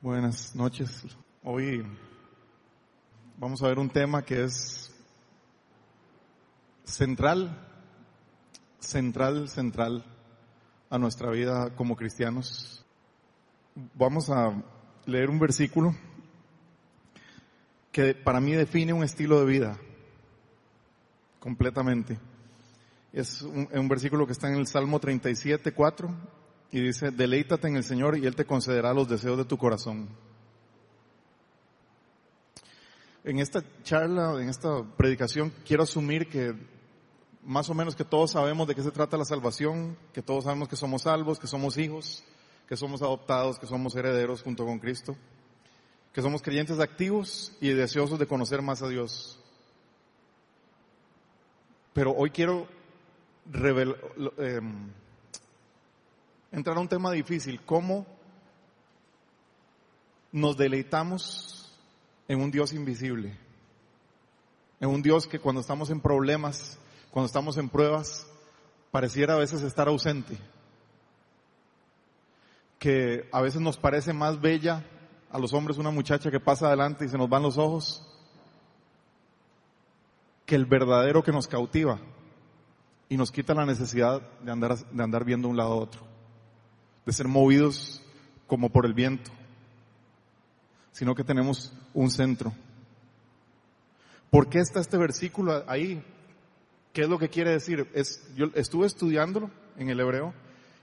Buenas noches. Hoy vamos a ver un tema que es central, central, central a nuestra vida como cristianos. Vamos a leer un versículo que para mí define un estilo de vida completamente. Es un, versículo que está en el Salmo 37, 4 y dice, deleítate en el Señor y Él te concederá los deseos de tu corazón. En esta charla, en esta predicación, quiero asumir que más o menos que todos sabemos de qué se trata la salvación, que todos sabemos que somos salvos, que somos hijos, que somos adoptados, que somos herederos junto con Cristo, que somos creyentes activos y deseosos de conocer más a Dios. Pero hoy quiero revelar, eh, entrar a un tema difícil, cómo nos deleitamos en un Dios invisible, en un Dios que cuando estamos en problemas, cuando estamos en pruebas, pareciera a veces estar ausente, que a veces nos parece más bella a los hombres una muchacha que pasa adelante y se nos van los ojos, que el verdadero que nos cautiva y nos quita la necesidad de andar, de andar viendo un lado a otro de ser movidos como por el viento, sino que tenemos un centro. ¿Por qué está este versículo ahí? ¿Qué es lo que quiere decir? Es, yo estuve estudiándolo en el hebreo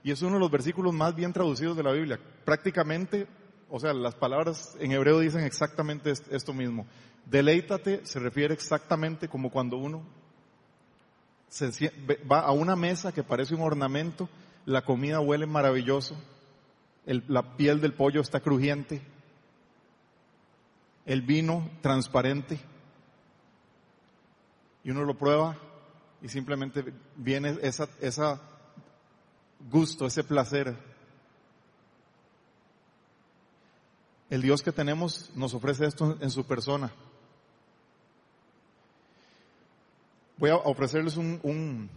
y es uno de los versículos más bien traducidos de la Biblia. Prácticamente, o sea, las palabras en hebreo dicen exactamente esto mismo. Deleítate se refiere exactamente como cuando uno se, va a una mesa que parece un ornamento la comida huele maravilloso, la piel del pollo está crujiente, el vino transparente, y uno lo prueba y simplemente viene esa gusto, ese placer. El Dios que tenemos nos ofrece esto en su persona. Voy a ofrecerles un, un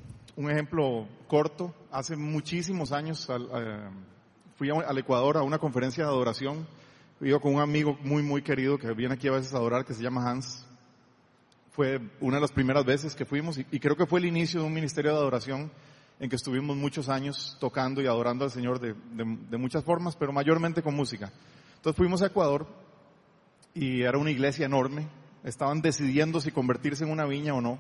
ejemplo corto. Hace muchísimos años eh, fui al Ecuador a una conferencia de adoración. Iba con un amigo muy, muy querido que viene aquí a veces a adorar, que se llama Hans. Fue una de las primeras veces que fuimos y, creo que fue el inicio de un ministerio de adoración en que estuvimos muchos años tocando y adorando al Señor de, de muchas formas, pero mayormente con música. Entonces fuimos a Ecuador y era una iglesia enorme. Estaban decidiendo si convertirse en una viña o no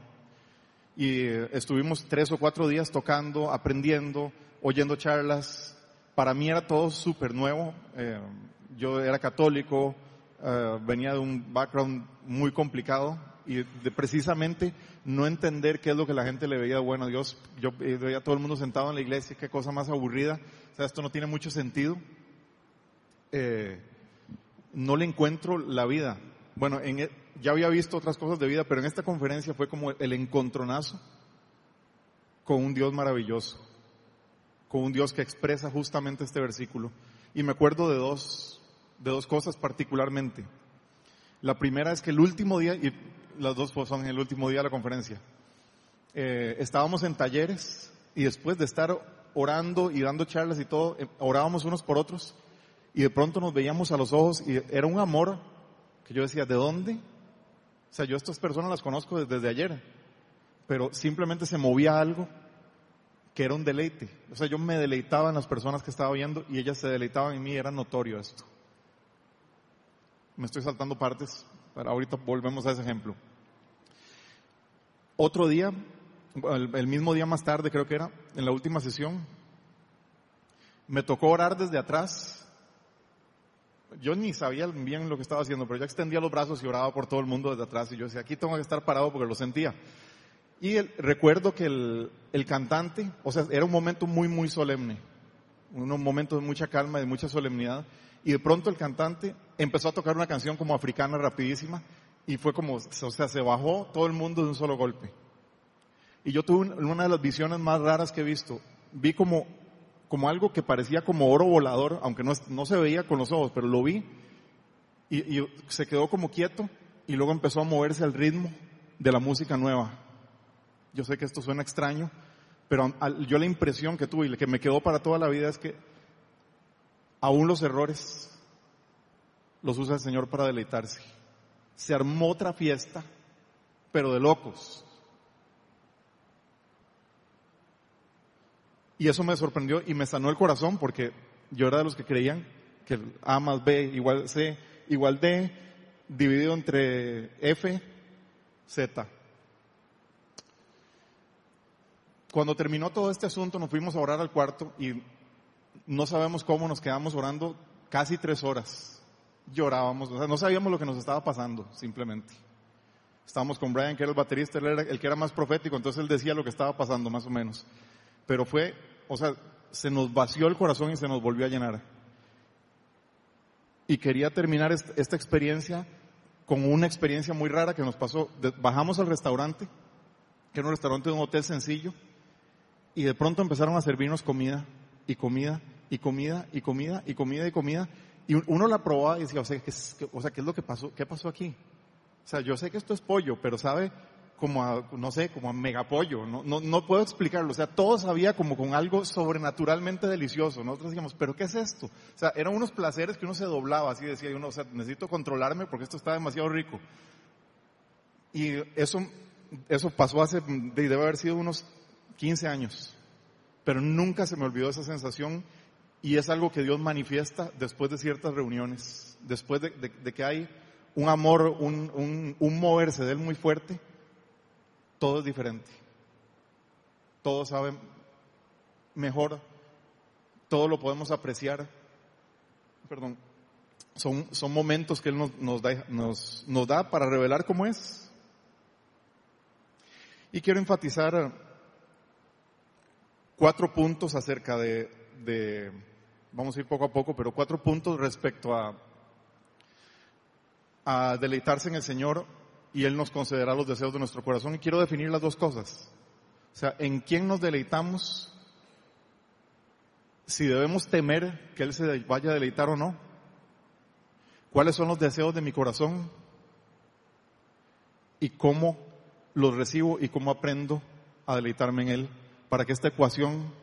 y estuvimos tres o cuatro días tocando, aprendiendo, oyendo charlas. Para mí era todo súper nuevo. Eh, yo era católico, eh, venía de un background muy complicado y de precisamente no entender qué es lo que la gente le veía bueno a Dios. Yo eh, veía a todo el mundo sentado en la iglesia, qué cosa más aburrida. O sea, esto no tiene mucho sentido. no le encuentro la vida. Bueno, en, e, ya había visto otras cosas de vida, pero en esta conferencia fue como el encontronazo con un Dios maravilloso, con un Dios que expresa justamente este versículo. Y me acuerdo de dos, de dos cosas particularmente. La primera es que el último día, y las dos son en el último día de la conferencia, eh, estábamos en talleres y después de estar orando y dando charlas y todo, eh, orábamos unos por otros y de pronto nos veíamos a los ojos y era un amor que yo decía, ¿de dónde? O sea, yo estas personas las conozco desde, ayer, pero simplemente se movía algo que era un deleite. O sea, yo me deleitaba en las personas que estaba viendo y ellas se deleitaban en mí, era notorio esto. Me estoy saltando partes, pero ahorita volvemos a ese ejemplo. Otro día, el mismo día más tarde creo que era, en la última sesión, me tocó orar desde atrás yo ni sabía bien lo que estaba haciendo, pero yo extendía los brazos y oraba por todo el mundo desde atrás y yo decía, aquí tengo que estar parado porque lo sentía. Y recuerdo que el, el, cantante, o sea, era un momento muy, muy solemne, un momento de mucha calma, de mucha solemnidad, y de pronto el cantante empezó a tocar una canción como africana rapidísima y fue como, o sea, se bajó todo el mundo de un solo golpe. Y yo tuve una de las visiones más raras que he visto. Vi como como algo que parecía como oro volador, aunque no, no se veía con los ojos, pero lo vi y, se quedó como quieto y luego empezó a moverse al ritmo de la música nueva. Yo sé que esto suena extraño, pero yo la impresión que tuve y que me quedó para toda la vida es que aún los errores los usa el Señor para deleitarse. Se armó otra fiesta, pero de locos. Y eso me sorprendió y me sanó el corazón porque yo era de los que creían que A más B igual C igual D dividido entre F, Z. Cuando terminó todo este asunto nos fuimos a orar al cuarto y no sabemos cómo nos quedamos orando casi tres horas. Llorábamos, o sea, no sabíamos lo que nos estaba pasando, simplemente. Estábamos con Brian, que era el baterista, él era el que era más profético, entonces él decía lo que estaba pasando, más o menos. Pero fue, o sea, se nos vació el corazón y se nos volvió a llenar. Y quería terminar esta experiencia con una experiencia muy rara que nos pasó. Bajamos al restaurante, que era un restaurante de un hotel sencillo, y de pronto empezaron a servirnos comida y comida y comida y comida y comida y comida. Y uno la probaba y decía, o sea, ¿qué, o sea, ¿qué es lo que pasó? ¿Qué pasó aquí? O sea, yo sé que esto es pollo, pero sabe como a, no sé, como a megapollo, no, no, no puedo explicarlo, o sea, todo sabía como con algo sobrenaturalmente delicioso, nosotros decíamos, pero ¿qué es esto? O sea, eran unos placeres que uno se doblaba, así decía uno, o sea, necesito controlarme porque esto está demasiado rico. Y eso, eso pasó hace, debe haber sido unos 15 años, pero nunca se me olvidó esa sensación y es algo que Dios manifiesta después de ciertas reuniones, después de, que hay un amor, un, un, un moverse de Él muy fuerte, todo es diferente. Todo sabe mejor, todo lo podemos apreciar. Perdón, son, son momentos que Él nos, da, nos, nos da para revelar cómo es. Y quiero enfatizar cuatro puntos acerca de, de, vamos a ir poco a poco, pero cuatro puntos respecto a, a deleitarse en el Señor y Él nos concederá los deseos de nuestro corazón. Y quiero definir las dos cosas. O sea, ¿en quién nos deleitamos? Si debemos temer que Él se vaya a deleitar o no. ¿Cuáles son los deseos de mi corazón? Y cómo los recibo y cómo aprendo a deleitarme en Él para que esta ecuación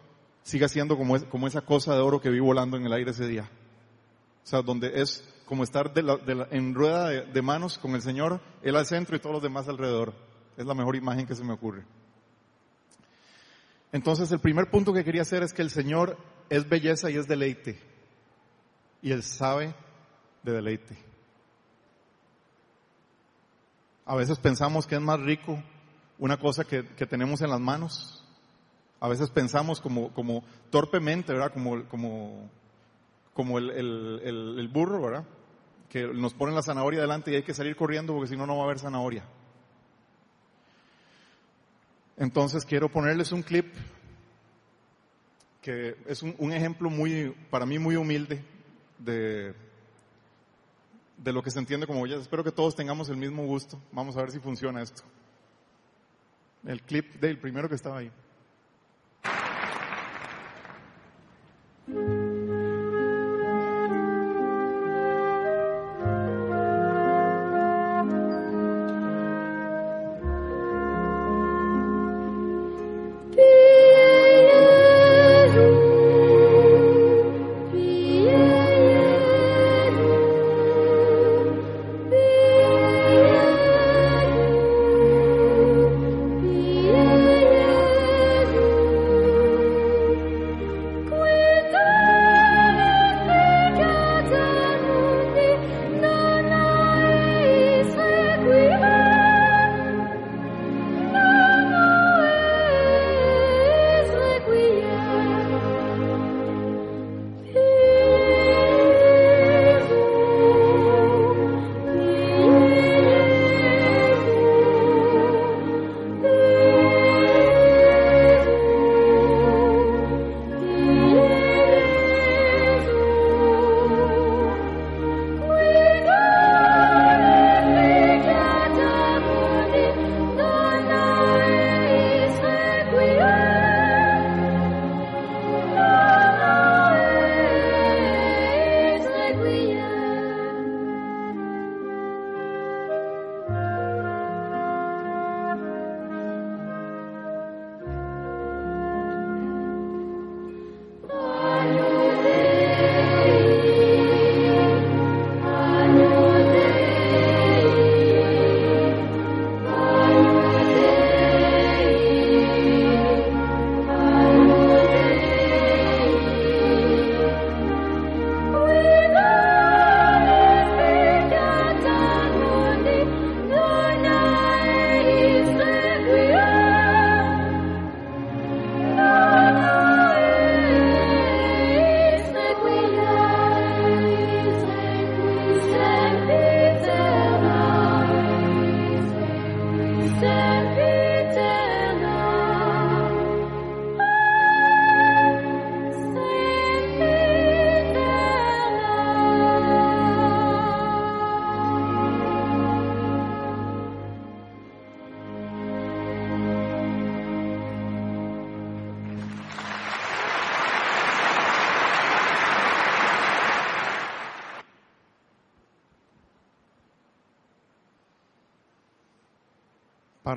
siga siendo como, como esa cosa de oro que vi volando en el aire ese día. O sea, donde es como estar en rueda de, manos con el Señor, Él al centro y todos los demás alrededor. Es la mejor imagen que se me ocurre. Entonces, el primer punto que quería hacer es que el Señor es belleza y es deleite. Y Él sabe de deleite. A veces pensamos que es más rico una cosa que, tenemos en las manos. A veces pensamos como, como torpemente, ¿verdad? Como, como, como el, burro, ¿verdad? que nos ponen la zanahoria delante y hay que salir corriendo porque si no, no va a haber zanahoria. Entonces quiero ponerles un clip que es un, ejemplo muy, para mí muy humilde de, de lo que se entiende como belleza. Espero que todos tengamos el mismo gusto. Vamos a ver si funciona esto. El clip del primero que estaba ahí.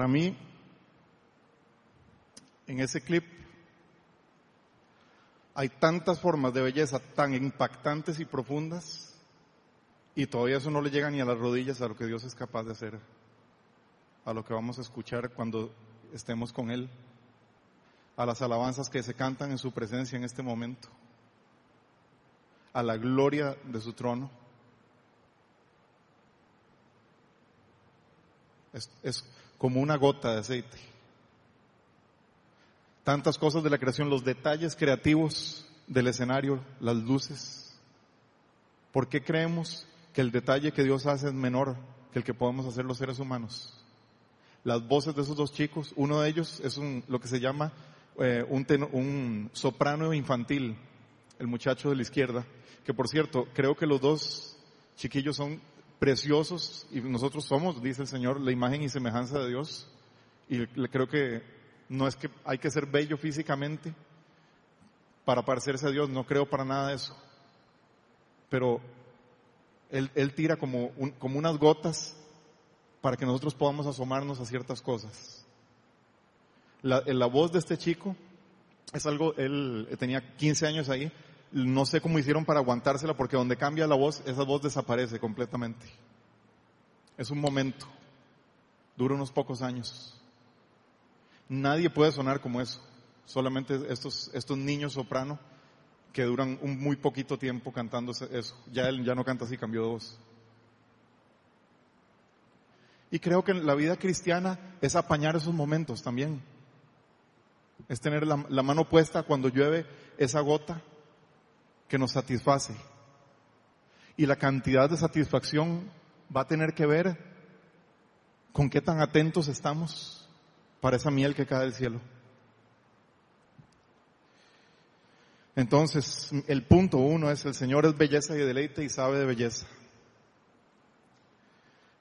Mí, en ese clip hay tantas formas de belleza tan impactantes y profundas y todavía eso no le llega ni a las rodillas a lo que Dios es capaz de hacer, a lo que vamos a escuchar cuando estemos con Él, a las alabanzas que se cantan en su presencia en este momento, a la gloria de su trono. Es, como una gota de aceite. Tantas cosas de la creación, los detalles creativos del escenario, las luces. ¿Por qué creemos que el detalle que Dios hace es menor que el que podemos hacer los seres humanos? Las voces de esos dos chicos, uno de ellos es un, lo que se llama eh, un, un soprano infantil, el muchacho de la izquierda, que por cierto, creo que los dos chiquillos son preciosos y nosotros somos, dice el Señor, la imagen y semejanza de Dios. Y creo que no es que hay que ser bello físicamente para parecerse a Dios, no creo para nada eso. Pero Él, él tira como, como unas gotas para que nosotros podamos asomarnos a ciertas cosas. La, la voz de este chico es algo, él tenía 15 años ahí, no sé cómo hicieron para aguantársela porque donde cambia la voz, esa voz desaparece completamente. Es un momento. Dura unos pocos años. Nadie puede sonar como eso. Solamente estos, estos niños soprano que duran un muy poquito tiempo cantando eso. Ya él ya no canta así, cambió de voz. Y creo que la vida cristiana es apañar esos momentos también. Es tener la, la mano puesta cuando llueve esa gota que nos satisface. Y la cantidad de satisfacción va a tener que ver con qué tan atentos estamos para esa miel que cae del cielo. Entonces, el punto uno es, el Señor es belleza y deleite y sabe de belleza.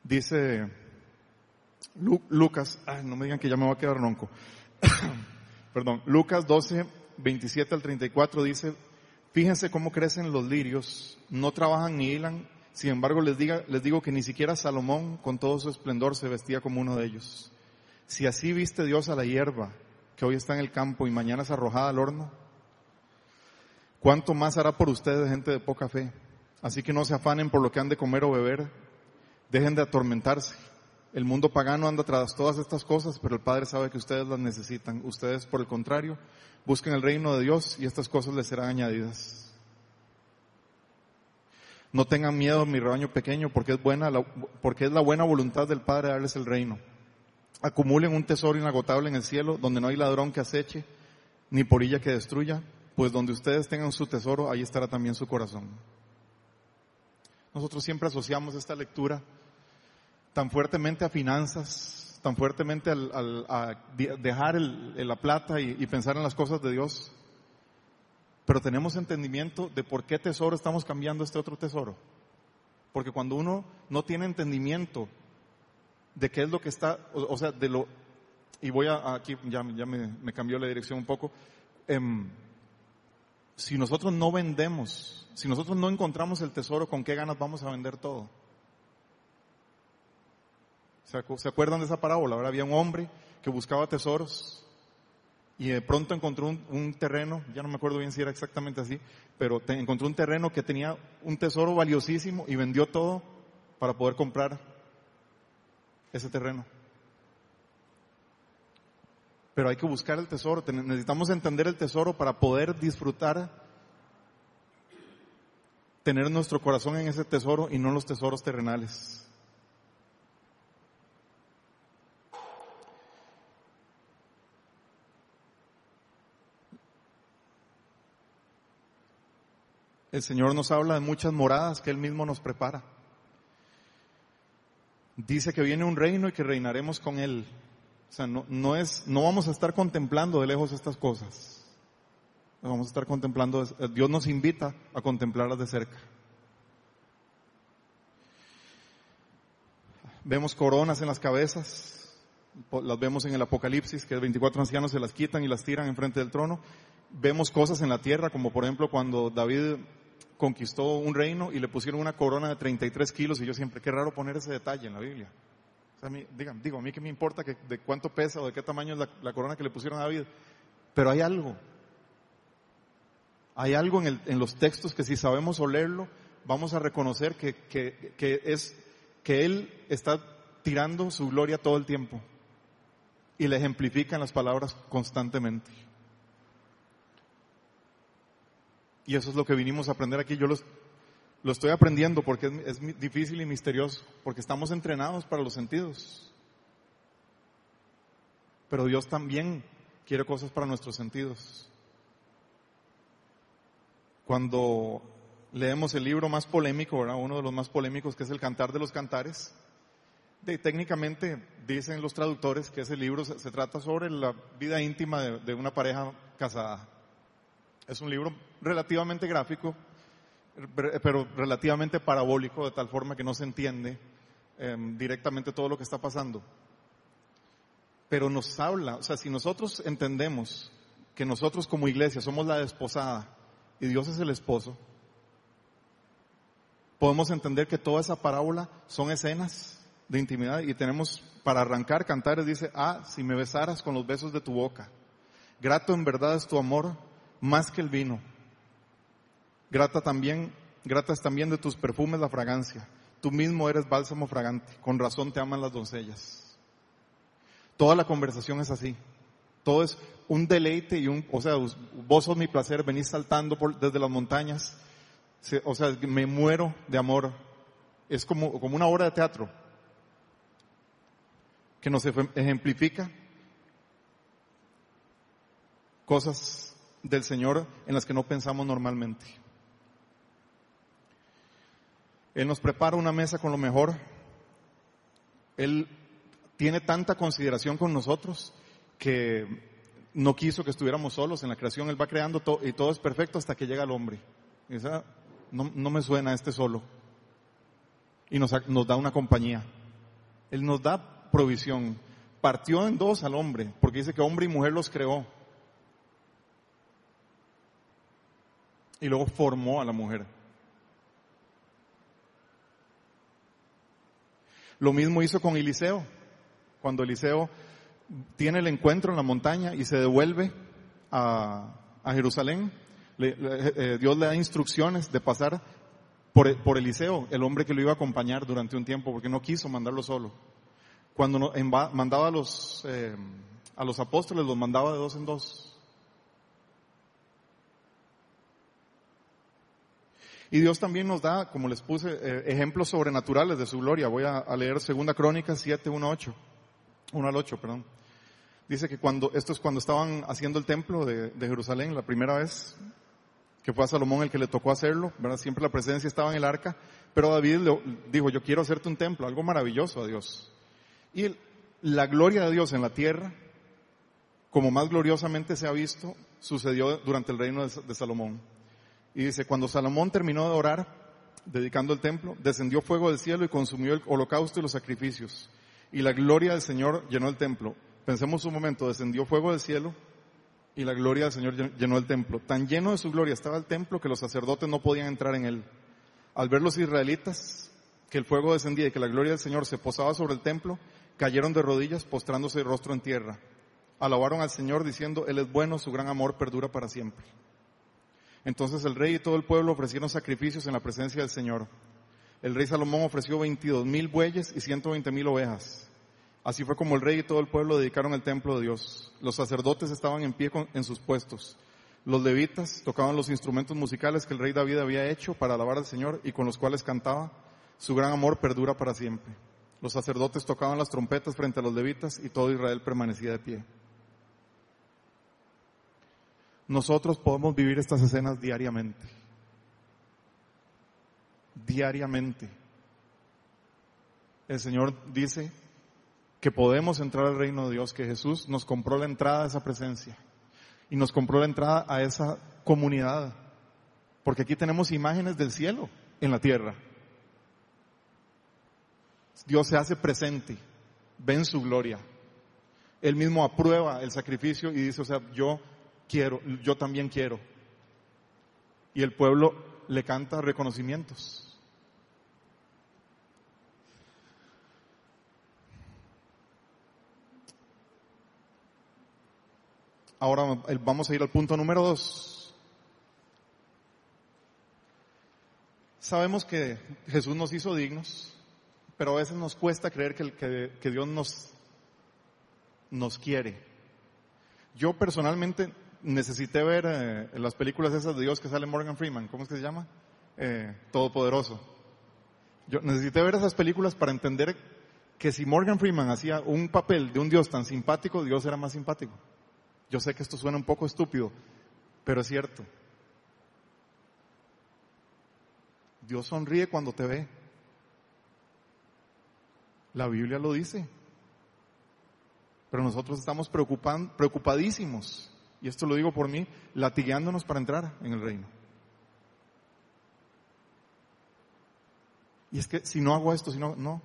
Dice Lucas, ay, no me digan que ya me voy a quedar ronco. Perdón, Lucas 12, 27 al 34 dice, Fíjense cómo crecen los lirios, no trabajan ni hilan, sin embargo les, diga, les digo que ni siquiera Salomón con todo su esplendor se vestía como uno de ellos. Si así viste Dios a la hierba que hoy está en el campo y mañana es arrojada al horno, ¿cuánto más hará por ustedes gente de poca fe? Así que no se afanen por lo que han de comer o beber, dejen de atormentarse. El mundo pagano anda tras todas estas cosas, pero el Padre sabe que ustedes las necesitan. Ustedes, por el contrario, Busquen el reino de Dios y estas cosas les serán añadidas. No tengan miedo, mi rebaño pequeño, porque es buena, porque es la buena voluntad del Padre darles el reino. Acumulen un tesoro inagotable en el cielo, donde no hay ladrón que aceche, ni porilla que destruya, pues donde ustedes tengan su tesoro, ahí estará también su corazón. Nosotros siempre asociamos esta lectura tan fuertemente a finanzas, tan fuertemente al, a dejar la plata y, pensar en las cosas de Dios, pero tenemos entendimiento de por qué tesoro estamos cambiando este otro tesoro. Porque cuando uno no tiene entendimiento de qué es lo que está, o, sea, de lo, y voy a, aquí ya, me, cambió la dirección un poco, em, si nosotros no vendemos, si nosotros no encontramos el tesoro, ¿con qué ganas vamos a vender todo? ¿Se acuerdan de esa parábola? Ahora había un hombre que buscaba tesoros y de pronto encontró un, terreno, ya no me acuerdo bien si era exactamente así, pero encontró un terreno que tenía un tesoro valiosísimo y vendió todo para poder comprar ese terreno. Pero hay que buscar el tesoro, necesitamos entender el tesoro para poder disfrutar, tener nuestro corazón en ese tesoro y no los tesoros terrenales. El Señor nos habla de muchas moradas que Él mismo nos prepara. Dice que viene un reino y que reinaremos con Él. O sea, no, no es, no vamos a estar contemplando de lejos estas cosas. Vamos a estar contemplando, Dios nos invita a contemplarlas de cerca. Vemos coronas en las cabezas, las vemos en el Apocalipsis, que 24 ancianos se las quitan y las tiran enfrente del trono. Vemos cosas en la tierra, como por ejemplo cuando David conquistó un reino y le pusieron una corona de 33 kilos y yo siempre, qué raro poner ese detalle en la Biblia. O sea, a mí, digan, digo, a mí que me importa que, de cuánto pesa o de qué tamaño es la, corona que le pusieron a David. Pero hay algo. Hay algo en, el, en los textos que si sabemos olerlo, vamos a reconocer que, que, que, es, que Él está tirando su gloria todo el tiempo y le ejemplifica en las palabras constantemente. Y eso es lo que vinimos a aprender aquí. Yo los, lo estoy aprendiendo porque es, difícil y misterioso, porque estamos entrenados para los sentidos. Pero Dios también quiere cosas para nuestros sentidos. Cuando leemos el libro más polémico, ¿verdad? uno de los más polémicos, que es el Cantar de los Cantares, técnicamente dicen los traductores que ese libro se, trata sobre la vida íntima de, una pareja casada. Es un libro relativamente gráfico, pero relativamente parabólico, de tal forma que no se entiende eh, directamente todo lo que está pasando. Pero nos habla, o sea, si nosotros entendemos que nosotros como iglesia somos la desposada y Dios es el esposo, podemos entender que toda esa parábola son escenas de intimidad y tenemos para arrancar cantares dice, ah, si me besaras con los besos de tu boca, grato en verdad es tu amor más que el vino, grata también, gratas también de tus perfumes la fragancia, tú mismo eres bálsamo fragante, con razón te aman las doncellas. Toda la conversación es así, todo es un deleite y un, o sea, vos sos mi placer, venís saltando por, desde las montañas, o sea, me muero de amor. Es como, como una obra de teatro que nos ejemplifica cosas del Señor en las que no pensamos normalmente. Él nos prepara una mesa con lo mejor. Él tiene tanta consideración con nosotros que no quiso que estuviéramos solos en la creación. Él va creando y todo es perfecto hasta que llega el hombre. Esa, no, no, me suena este solo. Y nos, nos da una compañía. Él nos da provisión. Partió en dos al hombre, porque dice que hombre y mujer los creó. Y luego formó a la mujer. Lo mismo hizo con Eliseo. Cuando Eliseo tiene el encuentro en la montaña y se devuelve a, Jerusalén, le, le, eh, Dios le da instrucciones de pasar por, Eliseo, el hombre que lo iba a acompañar durante un tiempo, porque no quiso mandarlo solo. Cuando mandaba a los, eh, a los apóstoles, los mandaba de dos en dos. Y Dios también nos da, como les puse, eh, ejemplos sobrenaturales de su gloria. Voy a, leer Segunda Crónicas 7, 1, 8. 1 al 8, perdón. Dice que cuando, esto es cuando estaban haciendo el templo de, Jerusalén, la primera vez, que fue a Salomón el que le tocó hacerlo, ¿verdad? Siempre la presencia estaba en el arca, pero David le dijo, yo quiero hacerte un templo, algo maravilloso a Dios. Y la gloria de Dios en la tierra, como más gloriosamente se ha visto, sucedió durante el reino de Salomón. Y dice, cuando Salomón terminó de orar, dedicando el templo, descendió fuego del cielo y consumió el holocausto y los sacrificios y la gloria del Señor llenó el templo. Pensemos un momento, descendió fuego del cielo y la gloria del Señor llenó el templo. Tan lleno de su gloria estaba el templo que los sacerdotes no podían entrar en él. Al ver los israelitas que el fuego descendía y que la gloria del Señor se posaba sobre el templo, cayeron de rodillas postrándose el rostro en tierra. Alabaron al Señor diciendo, Él es bueno, su gran amor perdura para siempre. Entonces el rey y todo el pueblo ofrecieron sacrificios en la presencia del Señor. El rey Salomón ofreció 22 mil bueyes y 120 mil ovejas. Así fue como el rey y todo el pueblo dedicaron el templo de Dios. Los sacerdotes estaban en pie en sus puestos. Los levitas tocaban los instrumentos musicales que el rey David había hecho para alabar al Señor y con los cuales cantaba. Su gran amor perdura para siempre. Los sacerdotes tocaban las trompetas frente a los levitas y todo Israel permanecía de pie. Nosotros podemos vivir estas escenas diariamente diariamente. El Señor dice que podemos entrar al reino de Dios, que Jesús nos compró la entrada a esa presencia y nos compró la entrada a esa comunidad, porque aquí tenemos imágenes del cielo en la tierra. Dios se hace presente, ven su gloria. Él mismo aprueba el sacrificio y dice, o sea, yo quiero, yo también quiero. Y el pueblo le canta reconocimientos. Ahora vamos a ir al punto número dos. Sabemos que Jesús nos hizo dignos, pero a veces nos cuesta creer que, Dios nos, nos quiere. Yo personalmente necesité ver eh, las películas esas de Dios que sale Morgan Freeman, ¿cómo es que se llama? Eh, Todopoderoso. Yo necesité ver esas películas para entender que si Morgan Freeman hacía un papel de un Dios tan simpático, Dios era más simpático. Yo sé que esto suena un poco estúpido, pero es cierto. Dios sonríe cuando te ve. La Biblia lo dice. Pero nosotros estamos preocupadísimos, y esto lo digo por mí, latigueándonos para entrar en el reino. Y es que si no hago esto, si no, no.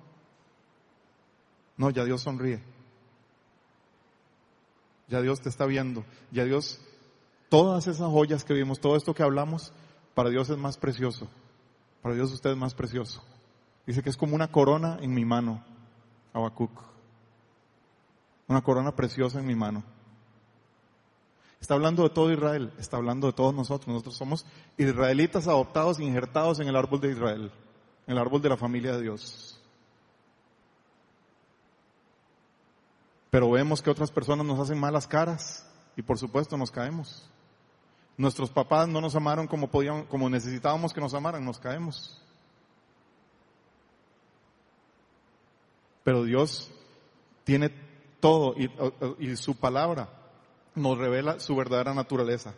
No, ya Dios sonríe. Ya Dios te está viendo. Ya Dios, todas esas joyas que vimos, todo esto que hablamos, para Dios es más precioso. Para Dios usted es más precioso. Dice que es como una corona en mi mano, Habacuc. Una corona preciosa en mi mano. Está hablando de todo Israel, está hablando de todos nosotros. Nosotros somos israelitas adoptados e injertados en el árbol de Israel, en el árbol de la familia de Dios. Pero vemos que otras personas nos hacen malas caras y por supuesto nos caemos. Nuestros papás no nos amaron como podían, como necesitábamos que nos amaran, nos caemos. Pero Dios tiene todo y su palabra nos revela su verdadera naturaleza.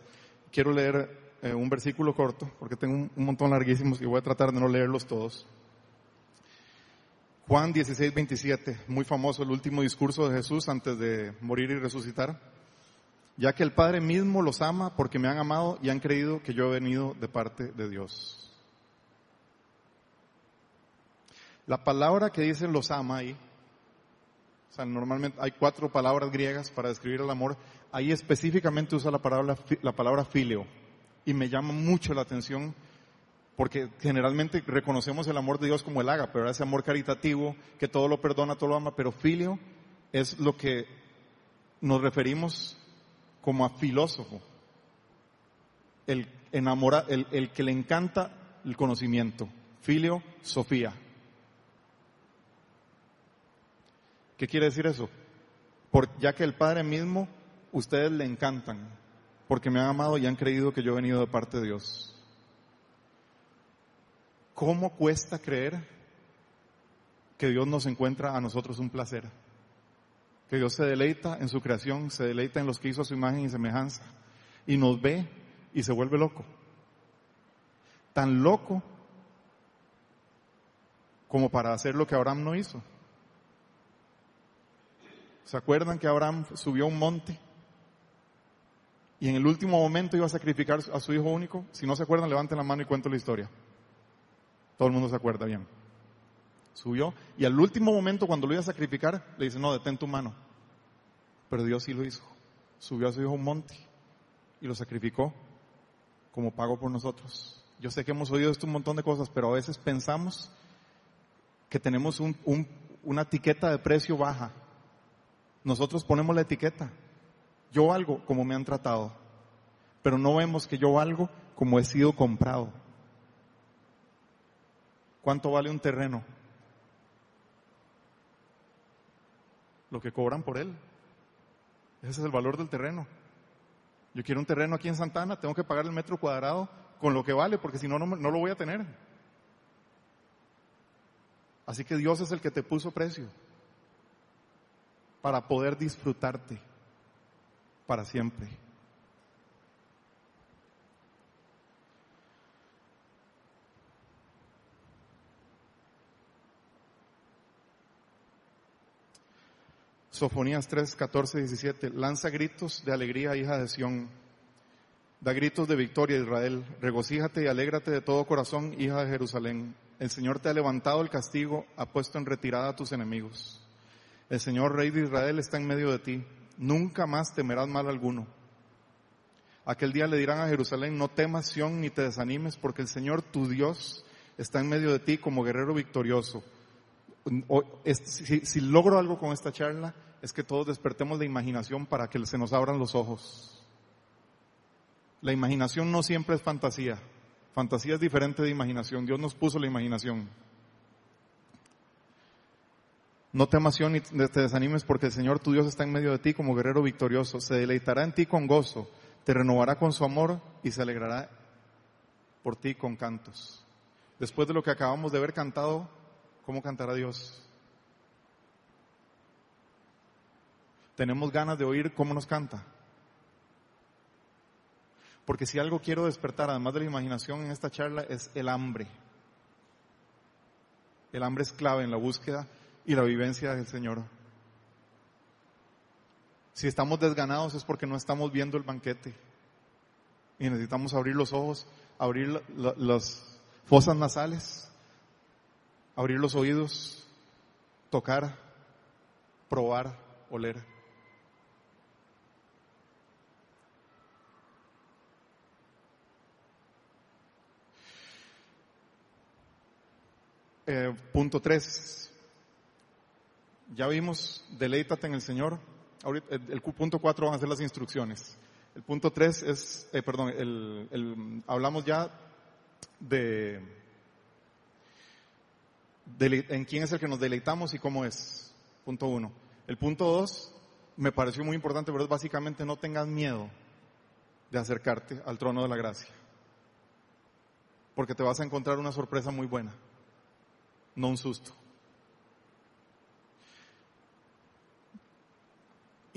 Quiero leer eh, un versículo corto, porque tengo un, un, montón larguísimos y voy a tratar de no leerlos todos. Juan 16, 27, muy famoso, el último discurso de Jesús antes de morir y resucitar. Ya que el Padre mismo los ama porque me han amado y han creído que yo he venido de parte de Dios. La palabra que dice los ama ahí, o sea, normalmente hay cuatro palabras griegas para describir el amor, ahí específicamente usa la palabra, la palabra filio. Y me llama mucho la atención porque generalmente reconocemos el amor de Dios como el haga, pero ese amor caritativo que todo lo perdona, todo lo ama, pero filio es lo que nos referimos como a filósofo, el enamora, el, el que le encanta el conocimiento, filio, Sofía. ¿Qué quiere decir eso? Por, ya que el Padre mismo, ustedes le encantan, porque me han amado y han creído que yo he venido de parte de Dios. ¿Cómo cuesta creer que Dios nos encuentra a nosotros un placer? Que Dios se deleita en su creación, se deleita en los que hizo su imagen y semejanza, y nos ve y se vuelve loco. Tan loco como para hacer lo que Abraham no hizo. ¿Se acuerdan que Abraham subió a un monte y en el último momento iba a sacrificar a su hijo único? Si no se acuerdan, levanten la mano y cuento la historia. Todo el mundo se acuerda bien. Subió y al último momento cuando lo iba a sacrificar le dice, no, detén tu mano. Pero Dios sí lo hizo. Subió a su hijo un monte y lo sacrificó como pago por nosotros. Yo sé que hemos oído esto un montón de cosas, pero a veces pensamos que tenemos un, una etiqueta de precio baja. Nosotros ponemos la etiqueta. Yo valgo como me han tratado, pero no vemos que yo valgo como he sido comprado. ¿Cuánto vale un terreno? Lo que cobran por él. Ese es el valor del terreno. Yo quiero un terreno aquí en Santana, tengo que pagar el metro cuadrado con lo que vale, porque si no, no, lo voy a tener. Así que Dios es el que te puso precio para poder disfrutarte para siempre. Sofonías 3, 14, 17. Lanza gritos de alegría, hija de Sión. Da gritos de victoria, Israel. Regocíjate y alégrate de todo corazón, hija de Jerusalén. El Señor te ha levantado el castigo, ha puesto en retirada a tus enemigos. El Señor Rey de Israel está en medio de ti. Nunca más temerás mal alguno. Aquel día le dirán a Jerusalén, no temas Sión ni te desanimes, porque el Señor tu Dios está en medio de ti como guerrero victorioso. si, si logro algo con esta charla, es que todos despertemos la imaginación para que se nos abran los ojos. La imaginación no siempre es fantasía. Fantasía es diferente de imaginación. Dios nos puso la imaginación. No te ni te desanimes porque el Señor tu Dios está en medio de ti como guerrero victorioso. Se deleitará en ti con gozo, te renovará con su amor y se alegrará por ti con cantos. Después de lo que acabamos de ver cantado, ¿cómo cantará Dios? Tenemos ganas de oír cómo nos canta. Porque si algo quiero despertar, además de la imaginación en esta charla, es el hambre. El hambre es clave en la búsqueda y la vivencia del Señor. Si estamos desganados es porque no estamos viendo el banquete. Y necesitamos abrir los ojos, abrir las fosas nasales, abrir los oídos, tocar, probar, oler. Eh, punto 3. Ya vimos, deleítate en el Señor. Ahorita, el, punto 4 van a ser las instrucciones. El punto 3 es, eh, perdón, el, hablamos ya de, en quién es el que nos deleitamos y cómo es. Punto 1. El punto 2 me pareció muy importante, pero es básicamente no tengas miedo de acercarte al trono de la gracia. Porque te vas a encontrar una sorpresa muy buena no un susto.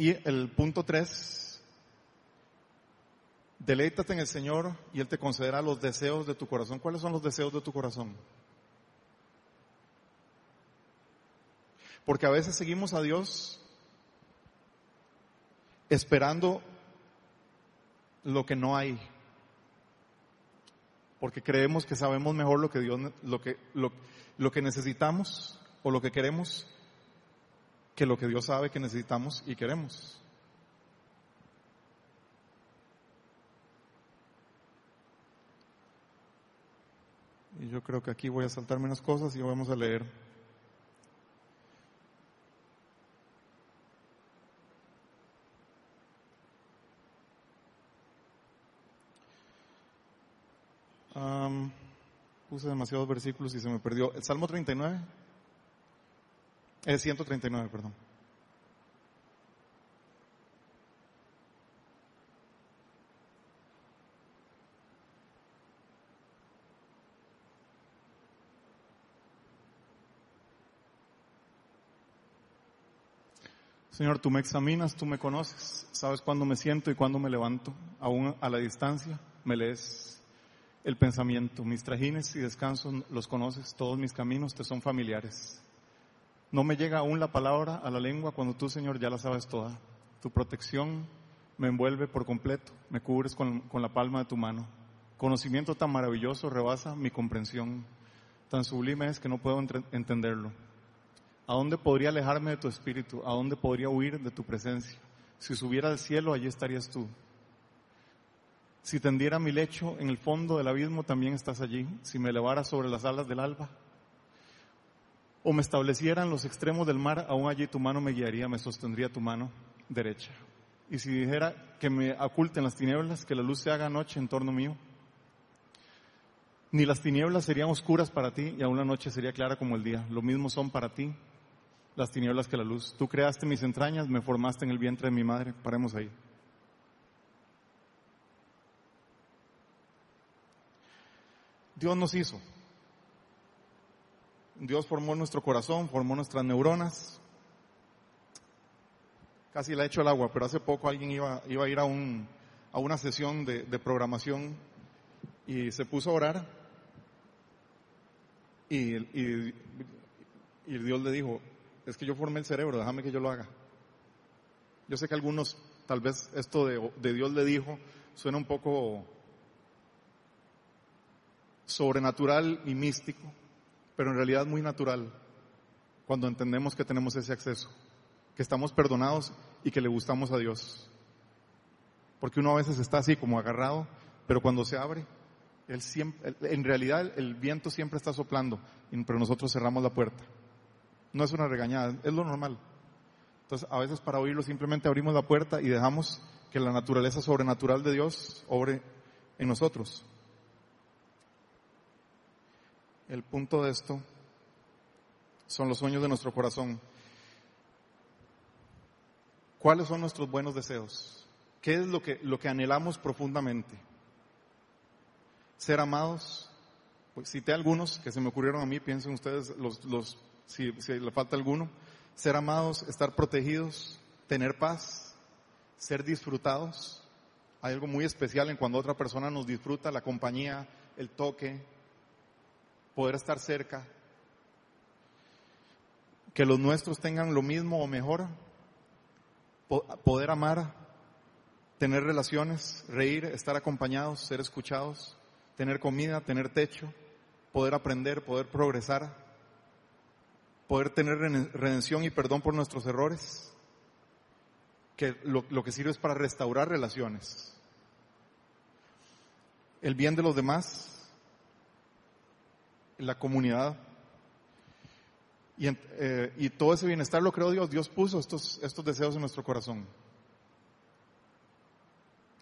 Y el punto tres, deleítate en el Señor y Él te concederá los deseos de tu corazón. ¿Cuáles son los deseos de tu corazón? Porque a veces seguimos a Dios esperando lo que no hay. Porque creemos que sabemos mejor lo que Dios, lo que, lo, lo que necesitamos o lo que queremos que lo que Dios sabe que necesitamos y queremos. Y yo creo que aquí voy a saltar menos cosas y vamos a leer. Puse demasiados versículos y se me perdió. ¿El Salmo 39? Es 139, perdón. Señor, tú me examinas, tú me conoces, sabes cuándo me siento y cuándo me levanto, aún a la distancia, me lees el pensamiento. Mis trajines y descansos los conoces, todos mis caminos te son familiares. No me llega aún la palabra a la lengua cuando tú, Señor, ya la sabes toda. Tu protección me envuelve por completo, me cubres con, con la palma de tu mano. Conocimiento tan maravilloso rebasa mi comprensión. Tan sublime es que no puedo entenderlo. ¿A dónde podría alejarme de tu espíritu? ¿A dónde podría huir de tu presencia? Si subiera al cielo, allí estarías tú. Si tendiera mi lecho en el fondo del abismo, también estás allí. Si me elevara sobre las alas del alba, o me estableciera en los extremos del mar, aún allí tu mano me guiaría, me sostendría tu mano derecha. Y si dijera que me oculten las tinieblas, que la luz se haga noche en torno mío, ni las tinieblas serían oscuras para ti y aún la noche sería clara como el día. Lo mismo son para ti las tinieblas que la luz. Tú creaste mis entrañas, me formaste en el vientre de mi madre. Paremos ahí. Dios nos hizo. Dios formó nuestro corazón, formó nuestras neuronas. Casi la he hecho al agua, pero hace poco alguien iba, iba a ir a, un, a una sesión de, programación y se puso a orar y, y, Dios le dijo, es que yo formé el cerebro, déjame que yo lo haga. Yo sé que algunos, tal vez esto de, de Dios le dijo, suena un poco sobrenatural y místico, pero en realidad muy natural cuando entendemos que tenemos ese acceso, que estamos perdonados y que le gustamos a Dios. Porque uno a veces está así como agarrado, pero cuando se abre, él siempre, en realidad el viento siempre está soplando, pero nosotros cerramos la puerta. No es una regañada, es lo normal. Entonces, a veces para oírlo simplemente abrimos la puerta y dejamos que la naturaleza sobrenatural de Dios obre en nosotros. El punto de esto son los sueños de nuestro corazón. ¿Cuáles son nuestros buenos deseos? ¿Qué es lo que, lo que anhelamos profundamente? Ser amados. Pues cité algunos que se me ocurrieron a mí, piensen ustedes los, los, si, si le falta alguno. Ser amados, estar protegidos, tener paz, ser disfrutados. Hay algo muy especial en cuando otra persona nos disfruta, la compañía, el toque, poder estar cerca. Que los nuestros tengan lo mismo o mejor. Poder amar, tener relaciones, reír, estar acompañados, ser escuchados, tener comida, tener techo, poder aprender, poder progresar, poder tener redención y perdón por nuestros errores que lo, que sirve es para restaurar relaciones. El bien de los demás, la comunidad. Y, eh, y todo ese bienestar lo creó Dios. Dios puso estos, deseos en nuestro corazón.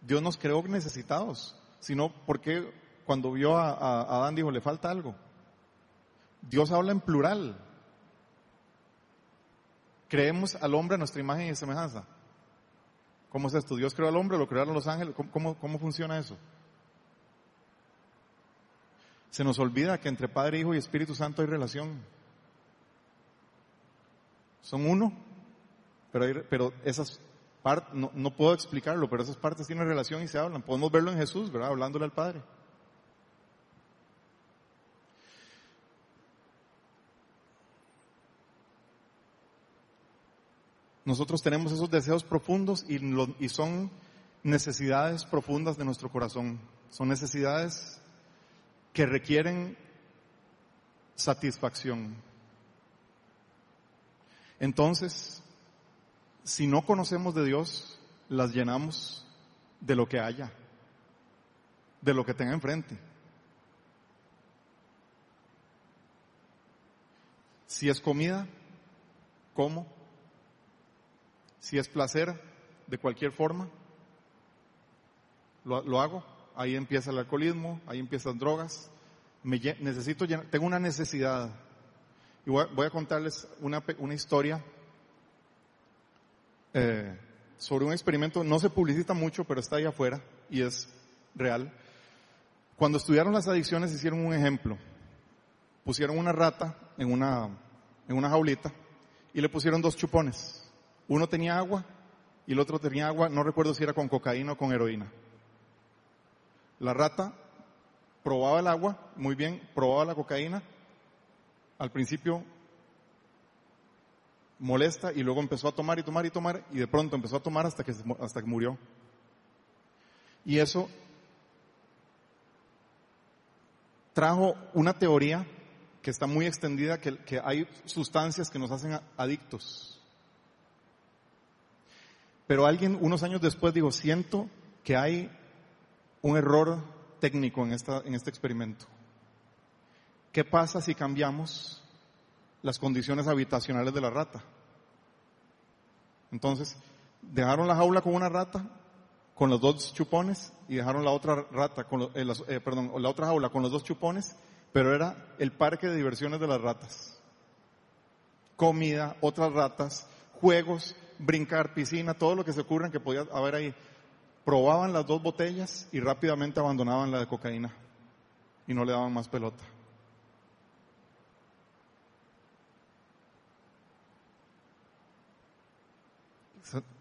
Dios nos creó necesitados. Sino, porque cuando vio a, a Adán dijo, le falta algo? Dios habla en plural. Creemos al hombre a nuestra imagen y semejanza. ¿Cómo es esto? ¿Dios creó al hombre? ¿Lo crearon los ángeles? ¿Cómo, cómo, funciona eso? Se nos olvida que entre Padre, Hijo y Espíritu Santo hay relación. Son uno, pero, pero esas partes, no, no, puedo explicarlo, pero esas partes tienen relación y se hablan. Podemos verlo en Jesús, ¿verdad? Hablándole al Padre. Nosotros tenemos esos deseos profundos y, y son necesidades profundas de nuestro corazón. Son necesidades que requieren satisfacción. Entonces, si no conocemos de Dios, las llenamos de lo que haya, de lo que tenga enfrente. Si es comida, como si es placer de cualquier forma, lo, hago. Ahí empieza el alcoholismo, ahí empiezan drogas. Necesito tengo una necesidad. Y voy, a contarles una, historia eh, sobre un experimento. No se publicita mucho, pero está ahí afuera y es real. Cuando estudiaron las adicciones hicieron un ejemplo. Pusieron una rata en una jaulita y le pusieron dos chupones. Uno tenía agua y el otro tenía agua, no recuerdo si era con cocaína o con heroína. La rata probaba el agua, muy bien, probaba la cocaína. Al principio molesta y luego empezó a tomar y tomar y tomar y de pronto empezó a tomar hasta que, hasta que murió. Y eso trajo una teoría que está muy extendida, que, que hay sustancias que nos hacen adictos. Pero alguien unos años después dijo, siento que hay un error técnico en, esta, en este experimento. ¿Qué pasa si cambiamos las condiciones habitacionales de la rata? Entonces, dejaron la jaula con una rata, con los dos chupones, y dejaron la otra rata, con eh, eh, perdón, la otra jaula con los dos chupones, pero era el parque de diversiones de las ratas. Comida, otras ratas, juegos, brincar, piscina, todo lo que se ocurra que podía haber ahí. Probaban las dos botellas y rápidamente abandonaban la de cocaína y no le daban más pelota.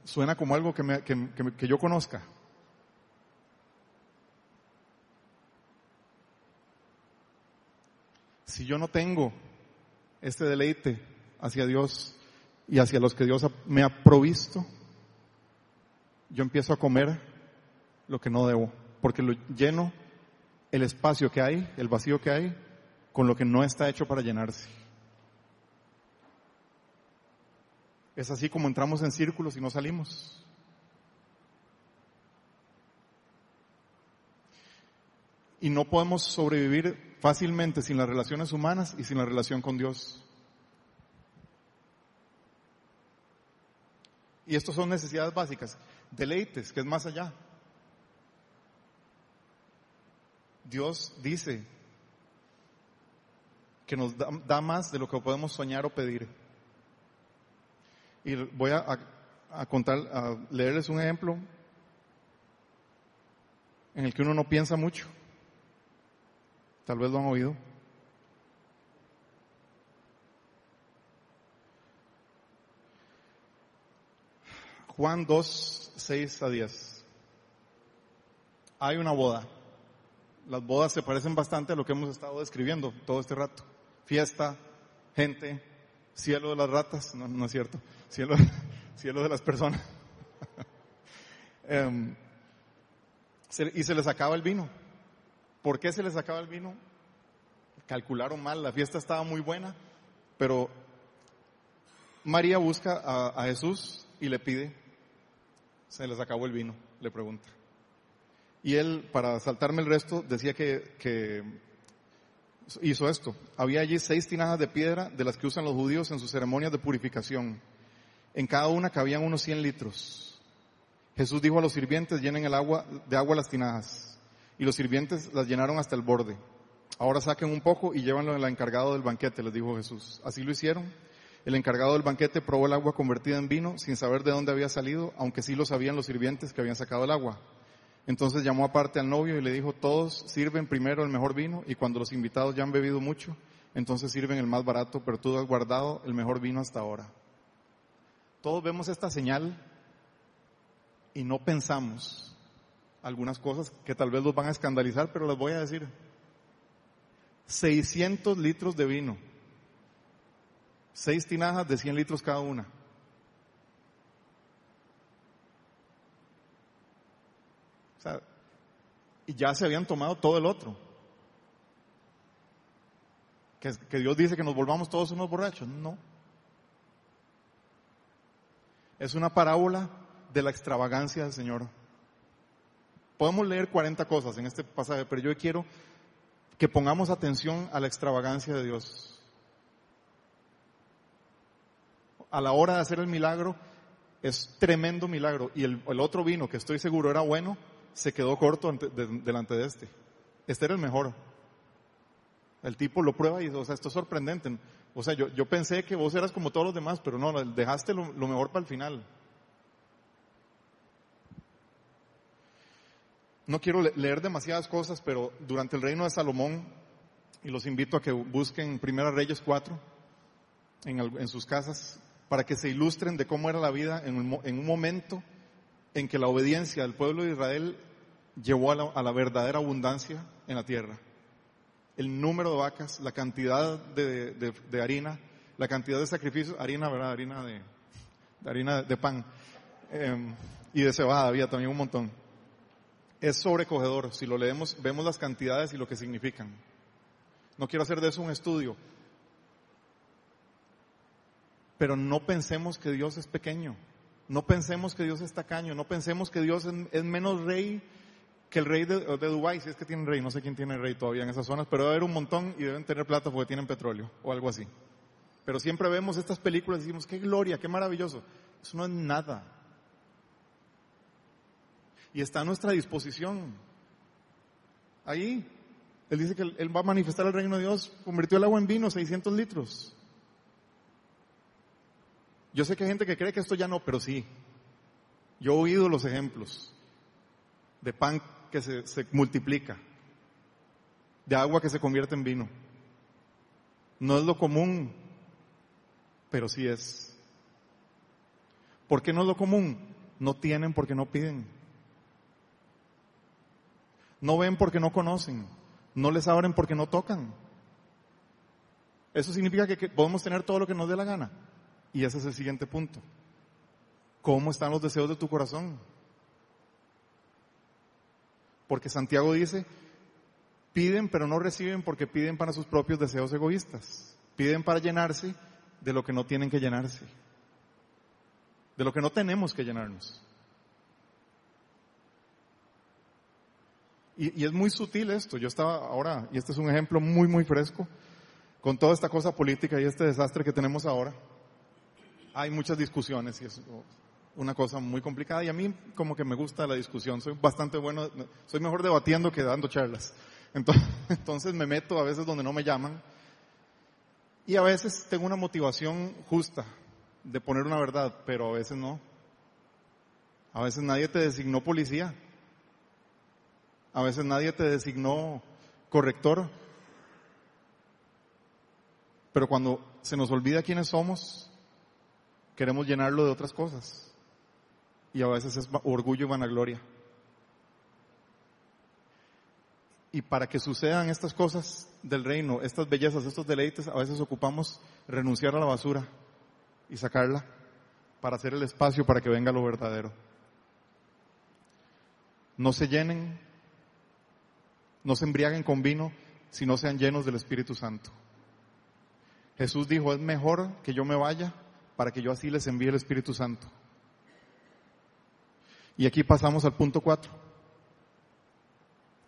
Suena como algo que, me, que, que yo conozca. Si yo no tengo este deleite hacia Dios, y hacia los que Dios me ha provisto, yo empiezo a comer lo que no debo, porque lo lleno el espacio que hay, el vacío que hay, con lo que no está hecho para llenarse. Es así como entramos en círculos y no salimos. Y no podemos sobrevivir fácilmente sin las relaciones humanas y sin la relación con Dios. Y estos son necesidades básicas. Deleites, que es más allá. Dios dice que nos da, más de lo que podemos soñar o pedir. Y voy a, a contar, a leerles un ejemplo en el que uno no piensa mucho. Tal vez lo han oído. Juan 2, 6 a 10. Hay una boda. Las bodas se parecen bastante a lo que hemos estado describiendo todo este rato. Fiesta, gente, cielo de las ratas, no, no es cierto, cielo, cielo de las personas. Em, y se les acaba el vino. ¿Por qué se les acaba el vino? Calcularon mal, la fiesta estaba muy buena, pero María busca a, Jesús y le pide, se les acabó el vino, le pregunta. Y él, para saltarme el resto, decía que, hizo esto. Había allí seis tinajas de piedra de las que usan los judíos en sus ceremonias de purificación. En cada una cabían unos 100 litros. Jesús dijo a los sirvientes, llenen el agua, de agua las tinajas. Y los sirvientes las llenaron hasta el borde. Ahora saquen un poco y llévanlo al encargado del banquete, les dijo Jesús. Así lo hicieron. El encargado del banquete probó el agua convertida en vino sin saber de dónde había salido, aunque sí lo sabían los sirvientes que habían sacado el agua. Entonces llamó aparte al novio y le dijo, todos sirven primero el mejor vino y cuando los invitados ya han bebido mucho, entonces sirven el más barato, pero tú has guardado el mejor vino hasta ahora. Todos vemos esta señal y no pensamos algunas cosas que tal vez los van a escandalizar, pero les voy a decir. 600 litros de vino. Seis tinajas de 100 litros cada una. Y ya se habían tomado todo el otro. Que, que Dios dice que nos volvamos todos unos borrachos. No. Es una parábola de la extravagancia del Señor. Podemos leer 40 cosas en este pasaje, pero yo quiero que pongamos atención a la extravagancia de Dios. A la hora de hacer el milagro, es tremendo milagro. Y el, otro vino, que estoy seguro era bueno, se quedó corto delante de este. Este era el mejor. El tipo lo prueba y, o sea, esto es sorprendente. O sea, yo, yo pensé que vos eras como todos los demás, pero no, dejaste lo, mejor para el final. No quiero leer demasiadas cosas, pero durante el reino de Salomón, y los invito a que busquen Primera Reyes 4 en, sus casas, para que se ilustren de cómo era la vida en un, momento en que la obediencia del pueblo de Israel llevó a la verdadera abundancia en la tierra el número de vacas, la cantidad de, harina, la cantidad de sacrificios, harina, ¿verdad? Harina de, harina de pan. Em, y de cebada había también un montón. Es sobrecogedor. Si lo leemos, vemos las cantidades y lo que significan. No quiero hacer de eso un estudio. Pero no pensemos que Dios es pequeño. No pensemos que Dios es tacaño. No pensemos que Dios es menos rey que el rey de, de Dubái, si es que tienen rey, no sé quién tiene rey todavía en esas zonas, pero debe haber un montón y deben tener plata porque tienen petróleo o algo así. Pero siempre vemos estas películas y decimos, qué gloria, qué maravilloso. Eso no es nada. Y está a nuestra disposición. Ahí, Él dice que Él va a manifestar el reino de Dios, convirtió el agua en vino, 600 litros. Yo sé que hay gente que cree que esto ya no, pero sí. Yo he oído los ejemplos de pan se, multiplica, de agua que se convierte en vino. No es lo común, pero sí es. ¿Por qué no es lo común? No tienen porque no piden. No ven porque no conocen. No les abren porque no tocan. Eso significa que podemos tener todo lo que nos dé la gana. Y ese es el siguiente punto. ¿Cómo están los deseos de tu corazón? Porque Santiago dice, piden pero no reciben porque piden para sus propios deseos egoístas. Piden para llenarse de lo que no tienen que llenarse. De lo que no tenemos que llenarnos. Y, es muy sutil esto. Yo estaba ahora, y este es un ejemplo muy, muy fresco, con toda esta cosa política y este desastre que tenemos ahora. Hay muchas discusiones y eso, una cosa muy complicada y a mí como que me gusta la discusión, soy bastante bueno, soy mejor debatiendo que dando charlas. Entonces, entonces me meto a veces donde no me llaman y a veces tengo una motivación justa de poner una verdad, pero a veces no. A veces nadie te designó policía. A veces nadie te designó corrector. Pero cuando se nos olvida quiénes somos, queremos llenarlo de otras cosas. Y a veces es orgullo y vanagloria. Y para que sucedan estas cosas del reino, estas bellezas, estos deleites, a veces ocupamos renunciar a la basura y sacarla para hacer el espacio para que venga lo verdadero. No se llenen, no se embriaguen con vino si no sean llenos del Espíritu Santo. Jesús dijo, es mejor que yo me vaya para que yo así les envíe el Espíritu Santo. Y aquí pasamos al punto cuatro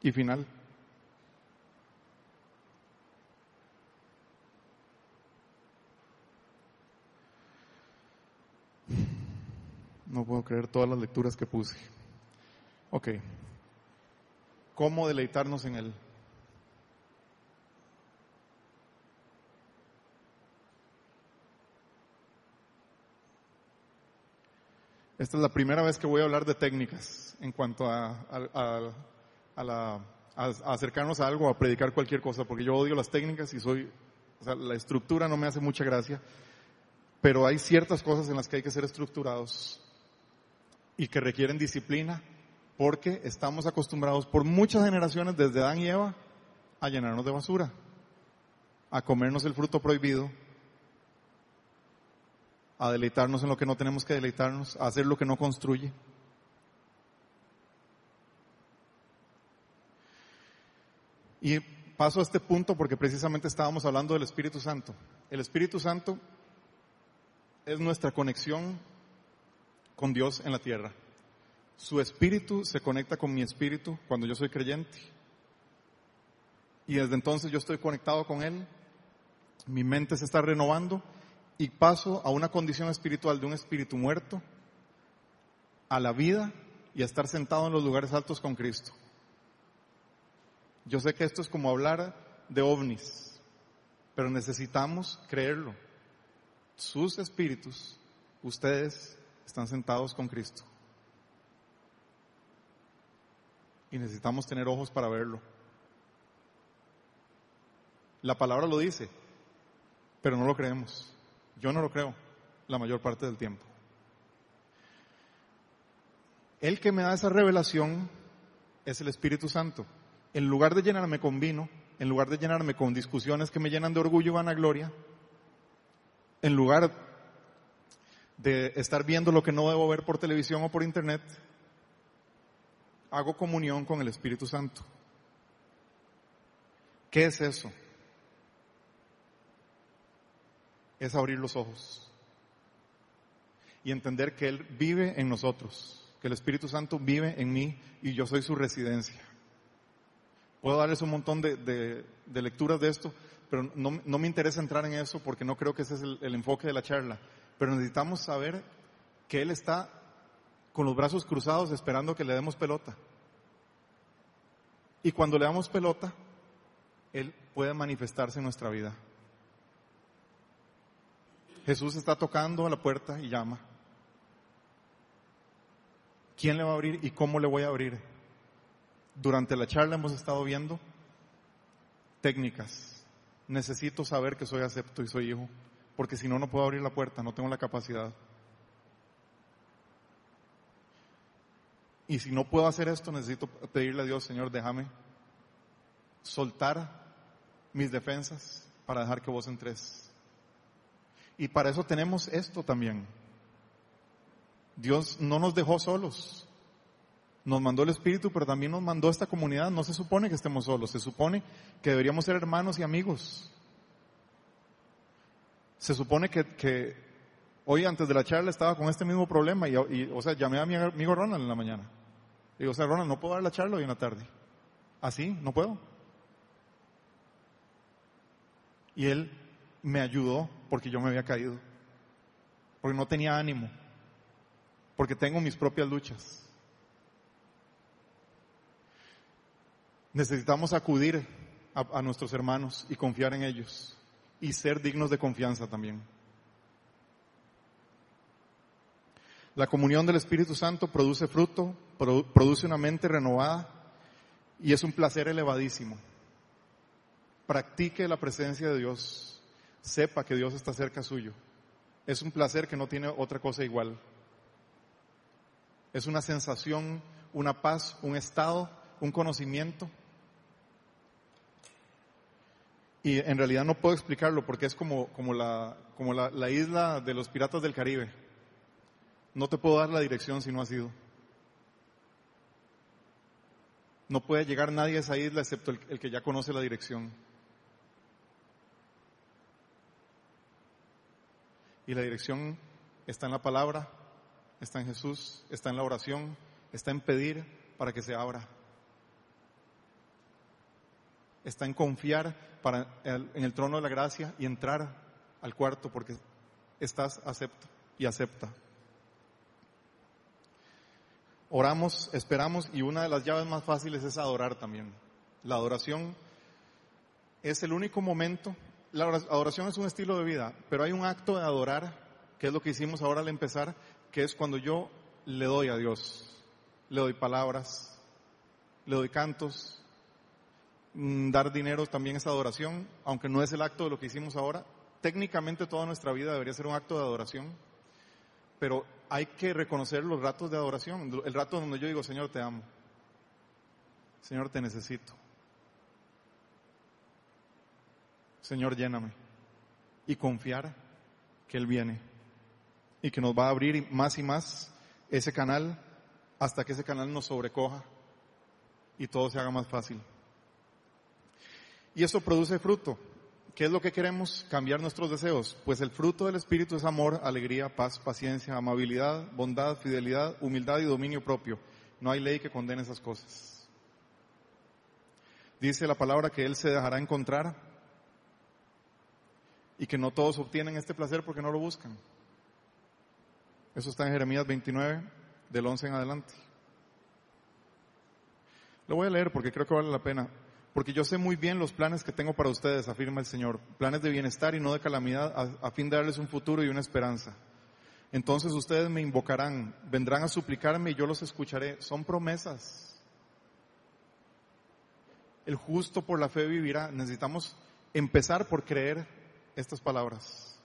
y final. No puedo creer todas las lecturas que puse. Ok. ¿Cómo deleitarnos en Él? Esta es la primera vez que voy a hablar de técnicas en cuanto a, acercarnos a algo, a predicar cualquier cosa, porque yo odio las técnicas y soy, o sea, la estructura no me hace mucha gracia, pero hay ciertas cosas en las que hay que ser estructurados y que requieren disciplina porque estamos acostumbrados por muchas generaciones desde Adán y Eva a llenarnos de basura, a comernos el fruto prohibido, a deleitarnos en lo que no tenemos que deleitarnos, a hacer lo que no construye. Y paso a este punto porque precisamente estábamos hablando del Espíritu Santo. El Espíritu Santo es nuestra conexión con Dios en la tierra. Su espíritu se conecta con mi espíritu cuando yo soy creyente. Y desde entonces yo estoy conectado con Él. Mi mente se está renovando y paso a una condición espiritual de un espíritu muerto a la vida y a estar sentado en los lugares altos con Cristo. Yo sé que esto es como hablar de ovnis, pero necesitamos creerlo. Sus espíritus, ustedes están sentados con Cristo. Y necesitamos tener ojos para verlo. La palabra lo dice, pero no lo creemos. Yo no lo creo la mayor parte del tiempo. El que me da esa revelación es el Espíritu Santo. En lugar de llenarme con vino, en lugar de llenarme con discusiones que me llenan de orgullo y vanagloria, en lugar de estar viendo lo que no debo ver por televisión o por internet, hago comunión con el Espíritu Santo. ¿Qué es eso? Es abrir los ojos y entender que Él vive en nosotros, que el Espíritu Santo vive en mí y yo soy su residencia. Puedo darles un montón de, lecturas de esto, pero no, me interesa entrar en eso porque no creo que ese es el enfoque de la charla pero necesitamos saber que Él está con los brazos cruzados esperando que le demos pelota. Y cuando le damos pelota, Él puede manifestarse en nuestra vida. Jesús está tocando a la puerta y llama. ¿Quién le va a abrir y cómo le voy a abrir? Durante la charla hemos estado viendo técnicas. Necesito saber que soy acepto y soy hijo porque si no, no puedo abrir la puerta, no tengo la capacidad. Y si no puedo hacer esto, necesito pedirle a Dios, Señor, déjame soltar mis defensas para dejar que vos entres. Y para eso tenemos esto también. Dios no nos dejó solos. Nos mandó el Espíritu, pero también nos mandó esta comunidad. No se supone que estemos solos, se supone que deberíamos ser hermanos y amigos. Se supone que, hoy antes de la charla estaba con este mismo problema y, o sea, llamé a mi amigo Ronald en la mañana. Digo, o sea, Ronald, no puedo dar la charla hoy en la tarde. Así, no puedo. Y él me ayudó porque yo me había caído. Porque no tenía ánimo. porque tengo mis propias luchas. Necesitamos acudir a, a nuestros hermanos y confiar en ellos y ser dignos de confianza también. La comunión del Espíritu Santo produce fruto, produ- produce una mente renovada y es un placer elevadísimo. Practique la presencia de Dios, sepa que Dios está cerca suyo. Es un placer que no tiene otra cosa igual. Es una sensación, una paz, un estado, un conocimiento. Y en realidad no puedo explicarlo porque es como, como, la, como la, la isla de los piratas del Caribe. No te puedo dar la dirección si no has ido. No puede llegar nadie a esa isla excepto el, el que ya conoce la dirección. Y la dirección está en la palabra, está en Jesús, está en la oración, está en pedir para que se abra. Está en confiar para en el trono de la gracia y entrar al cuarto porque estás acepto y acepta. Oramos, esperamos y una de las llaves más fáciles es adorar también. La adoración es el único momento, la ora- adoración es un estilo de vida, pero hay un acto de adorar, que es lo que hicimos ahora al empezar, que es cuando yo le doy a Dios, le doy palabras, le doy cantos, mm, dar dinero también es adoración, aunque no es el acto de lo que hicimos ahora. Técnicamente toda nuestra vida debería ser un acto de adoración, pero hay que reconocer los ratos de adoración, el rato donde yo digo, Señor, te amo, Señor, te necesito, Señor, lléname, y confiar que Él viene y que nos va a abrir más y más ese canal hasta que ese canal nos sobrecoja y todo se haga más fácil. Y eso produce fruto. ¿Qué es lo que queremos? Cambiar nuestros deseos. Pues el fruto del Espíritu es amor, alegría, paz, paciencia, amabilidad, bondad, fidelidad, humildad y dominio propio. No hay ley que condene esas cosas. Dice la palabra que Él se dejará encontrar y que no todos obtienen este placer porque no lo buscan. Eso está en Jeremías 29, del 11 en adelante. Lo voy a leer porque creo que vale la pena. Porque yo sé muy bien los planes que tengo para ustedes, afirma el Señor. Planes de bienestar y no de calamidad, a, fin de darles un futuro y una esperanza. Entonces ustedes me invocarán, vendrán a suplicarme y yo los escucharé. Son promesas. El justo por la fe vivirá. Necesitamos empezar por creer estas palabras.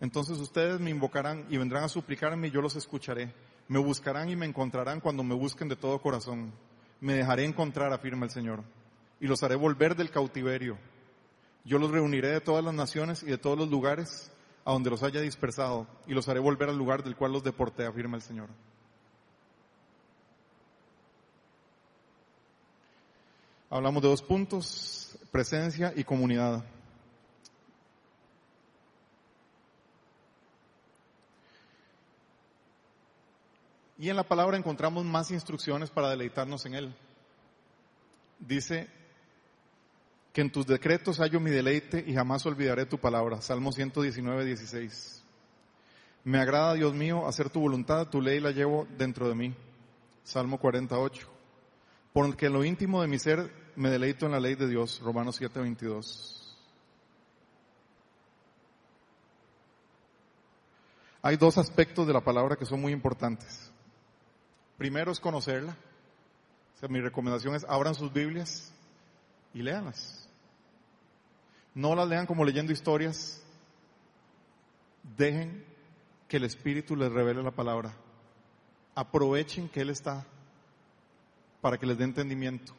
Entonces ustedes me invocarán y vendrán a suplicarme y yo los escucharé. Me buscarán y me encontrarán cuando me busquen de todo corazón. Me dejaré encontrar, afirma el Señor, y los haré volver del cautiverio. Yo los reuniré de todas las naciones y de todos los lugares a donde los haya dispersado, y los haré volver al lugar del cual los deporté, afirma el Señor. Hablamos de dos puntos, presencia y comunidad. Y en la palabra encontramos más instrucciones para deleitarnos en Él. Dice que en tus decretos hallo mi deleite y jamás olvidaré tu palabra. Salmo 119, 16. Me agrada, Dios mío, hacer tu voluntad, tu ley la llevo dentro de mí. Salmo 48. Porque en lo íntimo de mi ser me deleito en la ley de Dios. Romanos 7, 22. Hay dos aspectos de la palabra que son muy importantes. Primero es conocerla. Mi recomendación es abran sus Biblias y léanlas. No las lean como leyendo historias. Dejen que el Espíritu les revele la palabra. Aprovechen que Él está para que les dé entendimiento.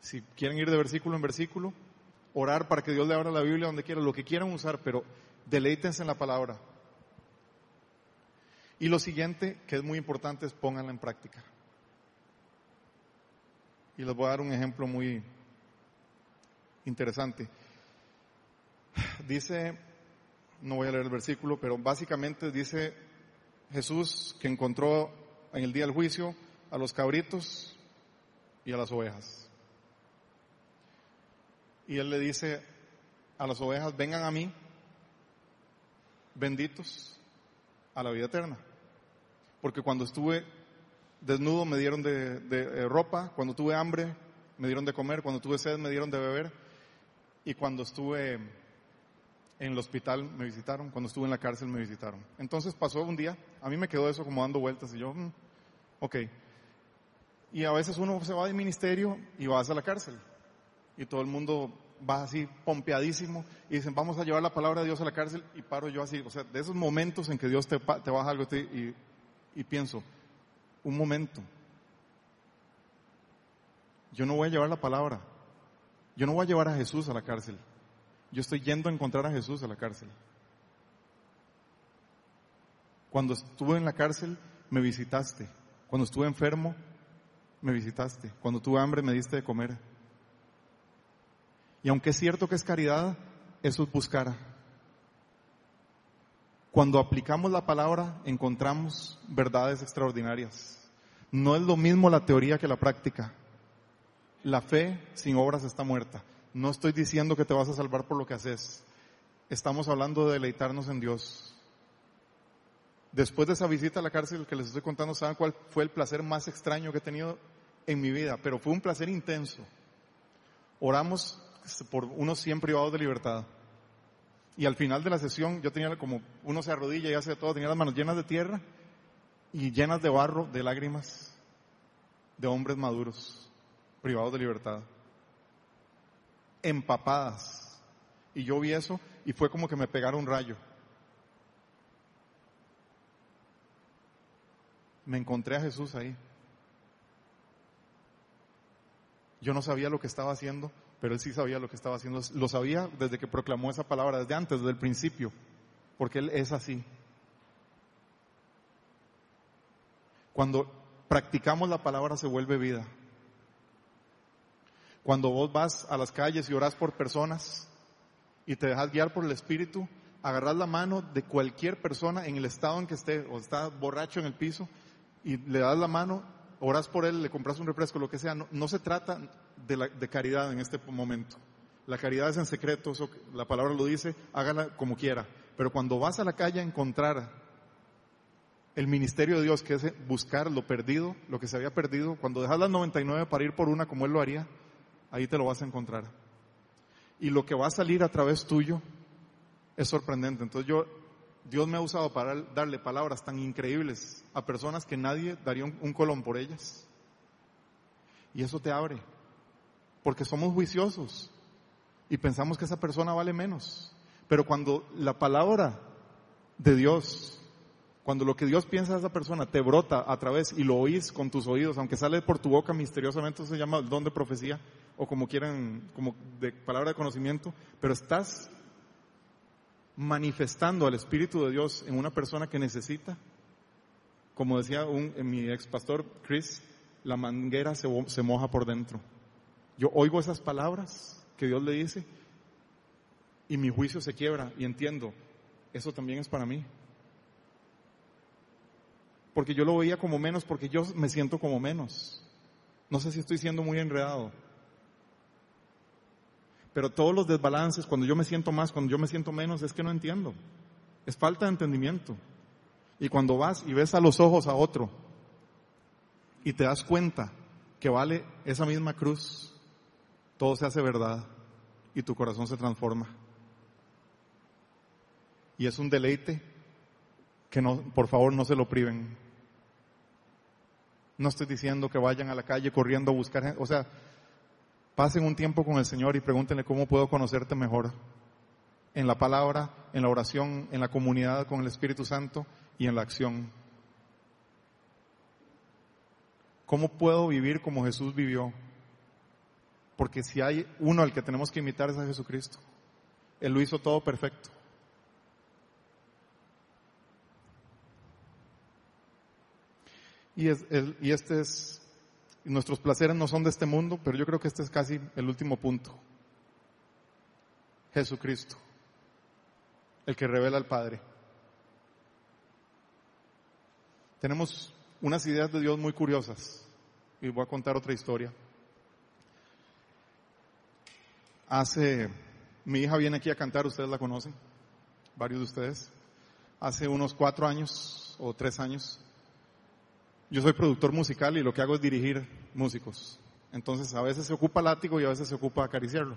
Si quieren ir de versículo en versículo, orar para que Dios le abra la Biblia donde quiera, lo que quieran usar, pero deleítense en la palabra. Y lo siguiente, que es muy importante, es pónganla en práctica. Y les voy a dar un ejemplo muy interesante. Dice, no voy a leer el versículo, pero básicamente dice Jesús que encontró en el día del juicio a los cabritos y a las ovejas. Y él le dice a las ovejas, vengan a mí, benditos, a la vida eterna. Porque cuando estuve desnudo me dieron de, eh, ropa, cuando tuve hambre me dieron de comer, cuando tuve sed me dieron de beber y cuando estuve en el hospital me visitaron, cuando estuve en la cárcel me visitaron. Entonces pasó un día, a mí me quedó eso como dando vueltas y yo, mm, ok. Y a veces uno se va del ministerio y vas a la cárcel y todo el mundo va así pompeadísimo y dicen, vamos a llevar la palabra de Dios a la cárcel y paro yo así, o sea, de esos momentos en que Dios te, te baja algo y, y pienso, un momento, yo no voy a llevar la palabra, yo no voy a llevar a Jesús a la cárcel, yo estoy yendo a encontrar a Jesús a la cárcel. Cuando estuve en la cárcel, me visitaste. Cuando estuve enfermo, me visitaste. Cuando tuve hambre, me diste de comer. Y aunque es cierto que es caridad, eso es buscar. Cuando aplicamos la palabra, encontramos verdades extraordinarias. No es lo mismo la teoría que la práctica. La fe sin obras está muerta. No estoy diciendo que te vas a salvar por lo que haces. Estamos hablando de deleitarnos en Dios. Después de esa visita a la cárcel que les estoy contando, ¿saben cuál fue el placer más extraño que he tenido en mi vida? Pero fue un placer intenso. Oramos por unos 100 privados de libertad. Y al final de la sesión yo tenía como, uno se arrodilla y hace todo, tenía las manos llenas de tierra y llenas de barro, de lágrimas, de hombres maduros, privados de libertad, empapadas. Y yo vi eso y fue como que me pegaron un rayo. Me encontré a Jesús ahí. Yo no sabía lo que estaba haciendo, pero él sí sabía lo que estaba haciendo. Lo sabía desde que proclamó esa palabra, desde antes, desde el principio, porque él es así. Cuando practicamos la palabra se vuelve vida. Cuando vos vas a las calles y orás por personas y te dejas guiar por el Espíritu, agarras la mano de cualquier persona en el estado en que esté o está borracho en el piso y le das la mano oras por él, le compras un refresco, lo que sea. No, se trata de caridad en este momento. La caridad es en secreto, eso, la palabra lo dice, hágala como quiera. Pero cuando vas a la calle a encontrar el ministerio de Dios, que es buscar lo perdido, lo que se había perdido, cuando dejas las 99 para ir por una como Él lo haría, ahí te lo vas a encontrar. Y lo que va a salir a través tuyo es sorprendente. Entonces yo Dios me ha usado para darle palabras tan increíbles a personas que nadie daría un, colón por ellas. Y eso te abre. Porque somos juiciosos y pensamos que esa persona vale menos. Pero cuando la palabra de Dios, cuando lo que Dios piensa de esa persona te brota a través y lo oís con tus oídos, aunque sale por tu boca misteriosamente, eso se llama don de profecía o como quieran, como de palabra de conocimiento, pero estás manifestando al Espíritu de Dios en una persona que necesita. Como decía un, mi ex pastor Chris, la manguera se, se moja por dentro. Yo oigo esas palabras que Dios le dice y mi juicio se quiebra y entiendo, eso también es para mí. Porque yo lo veía como menos, porque yo me siento como menos. No sé si estoy siendo muy enredado. Pero todos los desbalances, cuando yo me siento más, cuando yo me siento menos, es que no entiendo. Es falta de entendimiento. Y cuando vas y ves a los ojos a otro y te das cuenta que vale esa misma cruz, todo se hace verdad y tu corazón se transforma. Y es un deleite que no, por favor no se lo priven. No estoy diciendo que vayan a la calle corriendo a buscar gente, o sea, Pasen un tiempo con el Señor y pregúntenle cómo puedo conocerte mejor. En la palabra, en la oración, en la comunidad con el Espíritu Santo y en la acción. ¿Cómo puedo vivir como Jesús vivió? Porque si hay uno al que tenemos que imitar es a Jesucristo. Él lo hizo todo perfecto. Y, es, y este es nuestros placeres no son de este mundo, pero yo creo que este es casi el último punto. Jesucristo, el que revela al Padre. Tenemos unas ideas de Dios muy curiosas y voy a contar otra historia. Hace, mi hija viene aquí a cantar, ustedes la conocen, varios de ustedes. Hace unos cuatro años o tres años yo soy productor musical y lo que hago es dirigir músicos. Entonces a veces se ocupa látigo y a veces se ocupa acariciarlo.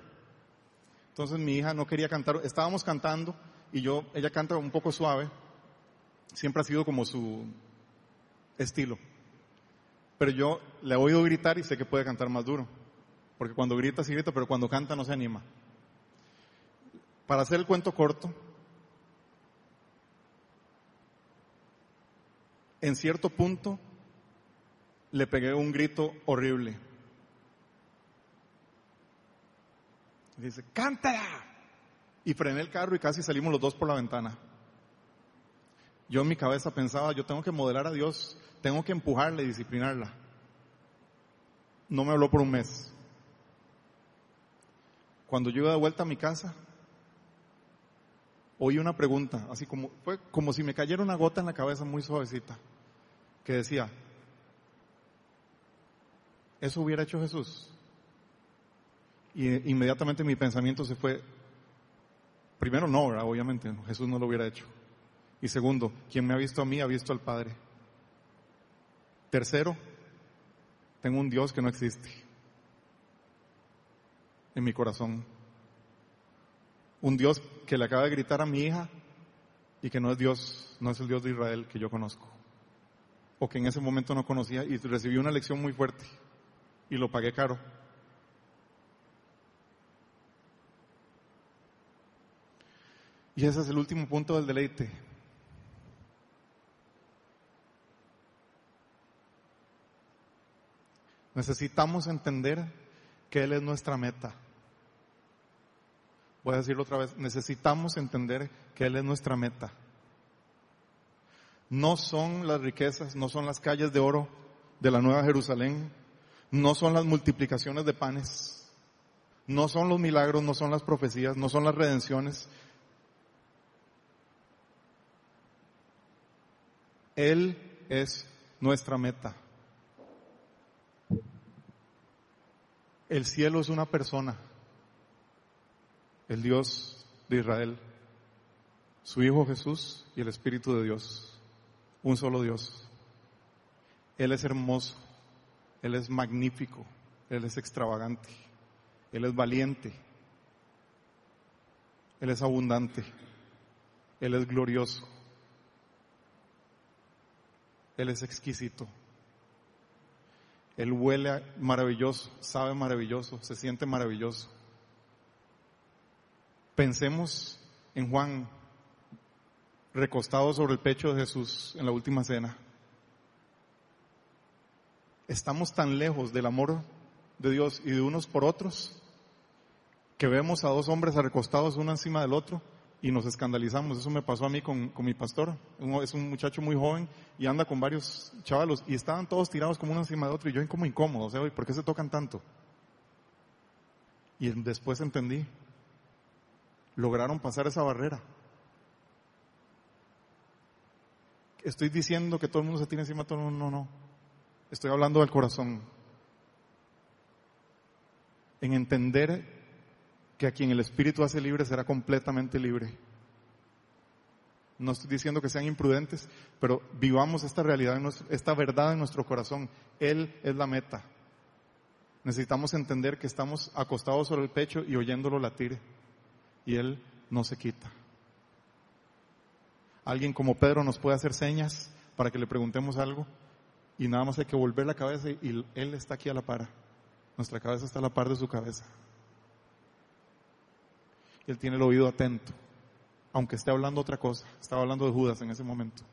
Entonces mi hija no quería cantar, estábamos cantando y yo, ella canta un poco suave, siempre ha sido como su estilo. Pero yo le he oído gritar y sé que puede cantar más duro. Porque cuando grita sí grita, pero cuando canta no se anima. Para hacer el cuento corto, en cierto punto le pegué un grito horrible. Dice, cántala. Y frené el carro y casi salimos los dos por la ventana. Yo en mi cabeza pensaba, yo tengo que modelar a Dios, tengo que empujarla y disciplinarla. No me habló por un mes. Cuando yo iba de vuelta a mi casa, oí una pregunta, así como, fue como si me cayera una gota en la cabeza muy suavecita, que decía, ¿eso hubiera hecho Jesús? Y inmediatamente mi pensamiento se fue, primero no, obviamente, Jesús no lo hubiera hecho. Y segundo, quien me ha visto a mí ha visto al Padre. Tercero, tengo un Dios que no existe en mi corazón. Un Dios que le acaba de gritar a mi hija y que no es Dios, no es el Dios de Israel que yo conozco. O que en ese momento no conocía y recibí una lección muy fuerte y lo pagué caro. Y ese es el último punto del deleite. Necesitamos entender que Él es nuestra meta. Voy a decirlo otra vez, necesitamos entender que Él es nuestra meta. No son las riquezas, no son las calles de oro de la Nueva Jerusalén, no son las multiplicaciones de panes, no son los milagros, no son las profecías, no son las redenciones. Él es nuestra meta. El cielo es una persona, el Dios de Israel, su Hijo Jesús y el Espíritu de Dios, un solo Dios. Él es hermoso, Él es magnífico, Él es extravagante, Él es valiente, Él es abundante, Él es glorioso, Él es exquisito. Él huele maravilloso, sabe maravilloso, se siente maravilloso. Pensemos en Juan recostado sobre el pecho de Jesús en la última cena. Estamos tan lejos del amor de Dios y de unos por otros que vemos a dos hombres recostados uno encima del otro y nos escandalizamos. Eso me pasó a mí con, mi pastor. Es un muchacho muy joven y anda con varios chavalos y estaban todos tirados como uno encima de otro y yo como incómodo. O sea, ¿por qué se tocan tanto? Y después entendí. Lograron pasar esa barrera. Estoy diciendo que todo el mundo se tiene encima todo el mundo. No, no. Estoy hablando del corazón. En entender que a quien el Espíritu hace libre será completamente libre. No estoy diciendo que sean imprudentes, pero vivamos esta realidad, esta verdad en nuestro corazón. Él es la meta. Necesitamos entender que estamos acostados sobre el pecho y oyéndolo latir. Y Él no se quita. Alguien como Pedro nos puede hacer señas para que le preguntemos algo y nada más hay que volver la cabeza y Él está aquí a la par. Nuestra cabeza está a la par de su cabeza. Él tiene el oído atento, aunque esté hablando otra cosa. Estaba hablando de Judas en ese momento.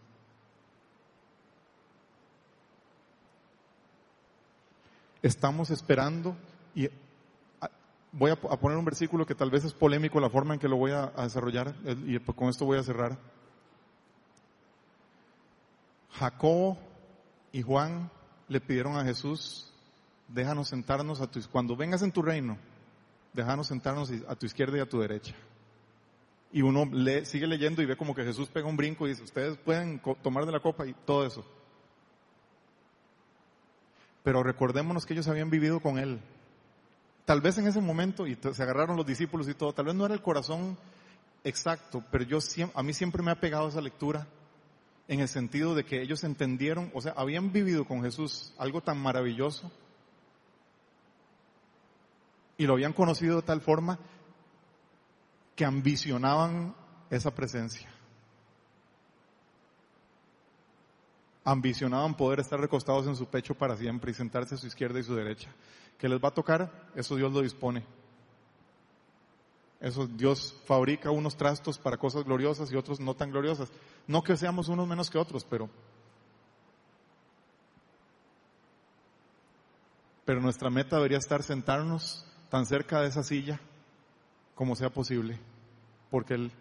Estamos esperando y voy a poner un versículo que tal vez es polémico la forma en que lo voy a, desarrollar y con esto voy a cerrar. Jacobo y Juan le pidieron a Jesús, déjanos sentarnos a tu, cuando vengas en tu reino, déjanos sentarnos a tu izquierda y a tu derecha. Y uno lee, sigue leyendo y ve como que Jesús pega un brinco y dice, ustedes pueden tomar de la copa y todo eso. Pero recordémonos que ellos habían vivido con Él. Tal vez en ese momento, y se agarraron los discípulos y todo, tal vez no era el corazón exacto, pero yo a mí siempre me ha pegado esa lectura en el sentido de que ellos entendieron, o sea, habían vivido con Jesús algo tan maravilloso y lo habían conocido de tal forma que ambicionaban esa presencia. Ambicionaban poder estar recostados en su pecho para siempre y sentarse a su izquierda y su derecha. ¿Qué les va a tocar? Eso Dios lo dispone. Eso Dios fabrica unos trastos para cosas gloriosas y otros no tan gloriosas. No que seamos unos menos que otros, pero pero nuestra meta debería estar sentarnos tan cerca de esa silla como sea posible, porque Él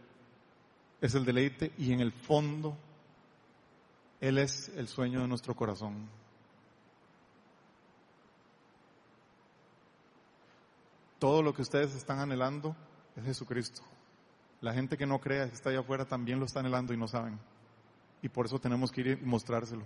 es el deleite y en el fondo Él es el sueño de nuestro corazón. Todo lo que ustedes están anhelando es Jesucristo. La gente que no crea que está allá afuera también lo está anhelando y no saben. Y por eso tenemos que ir y mostrárselo.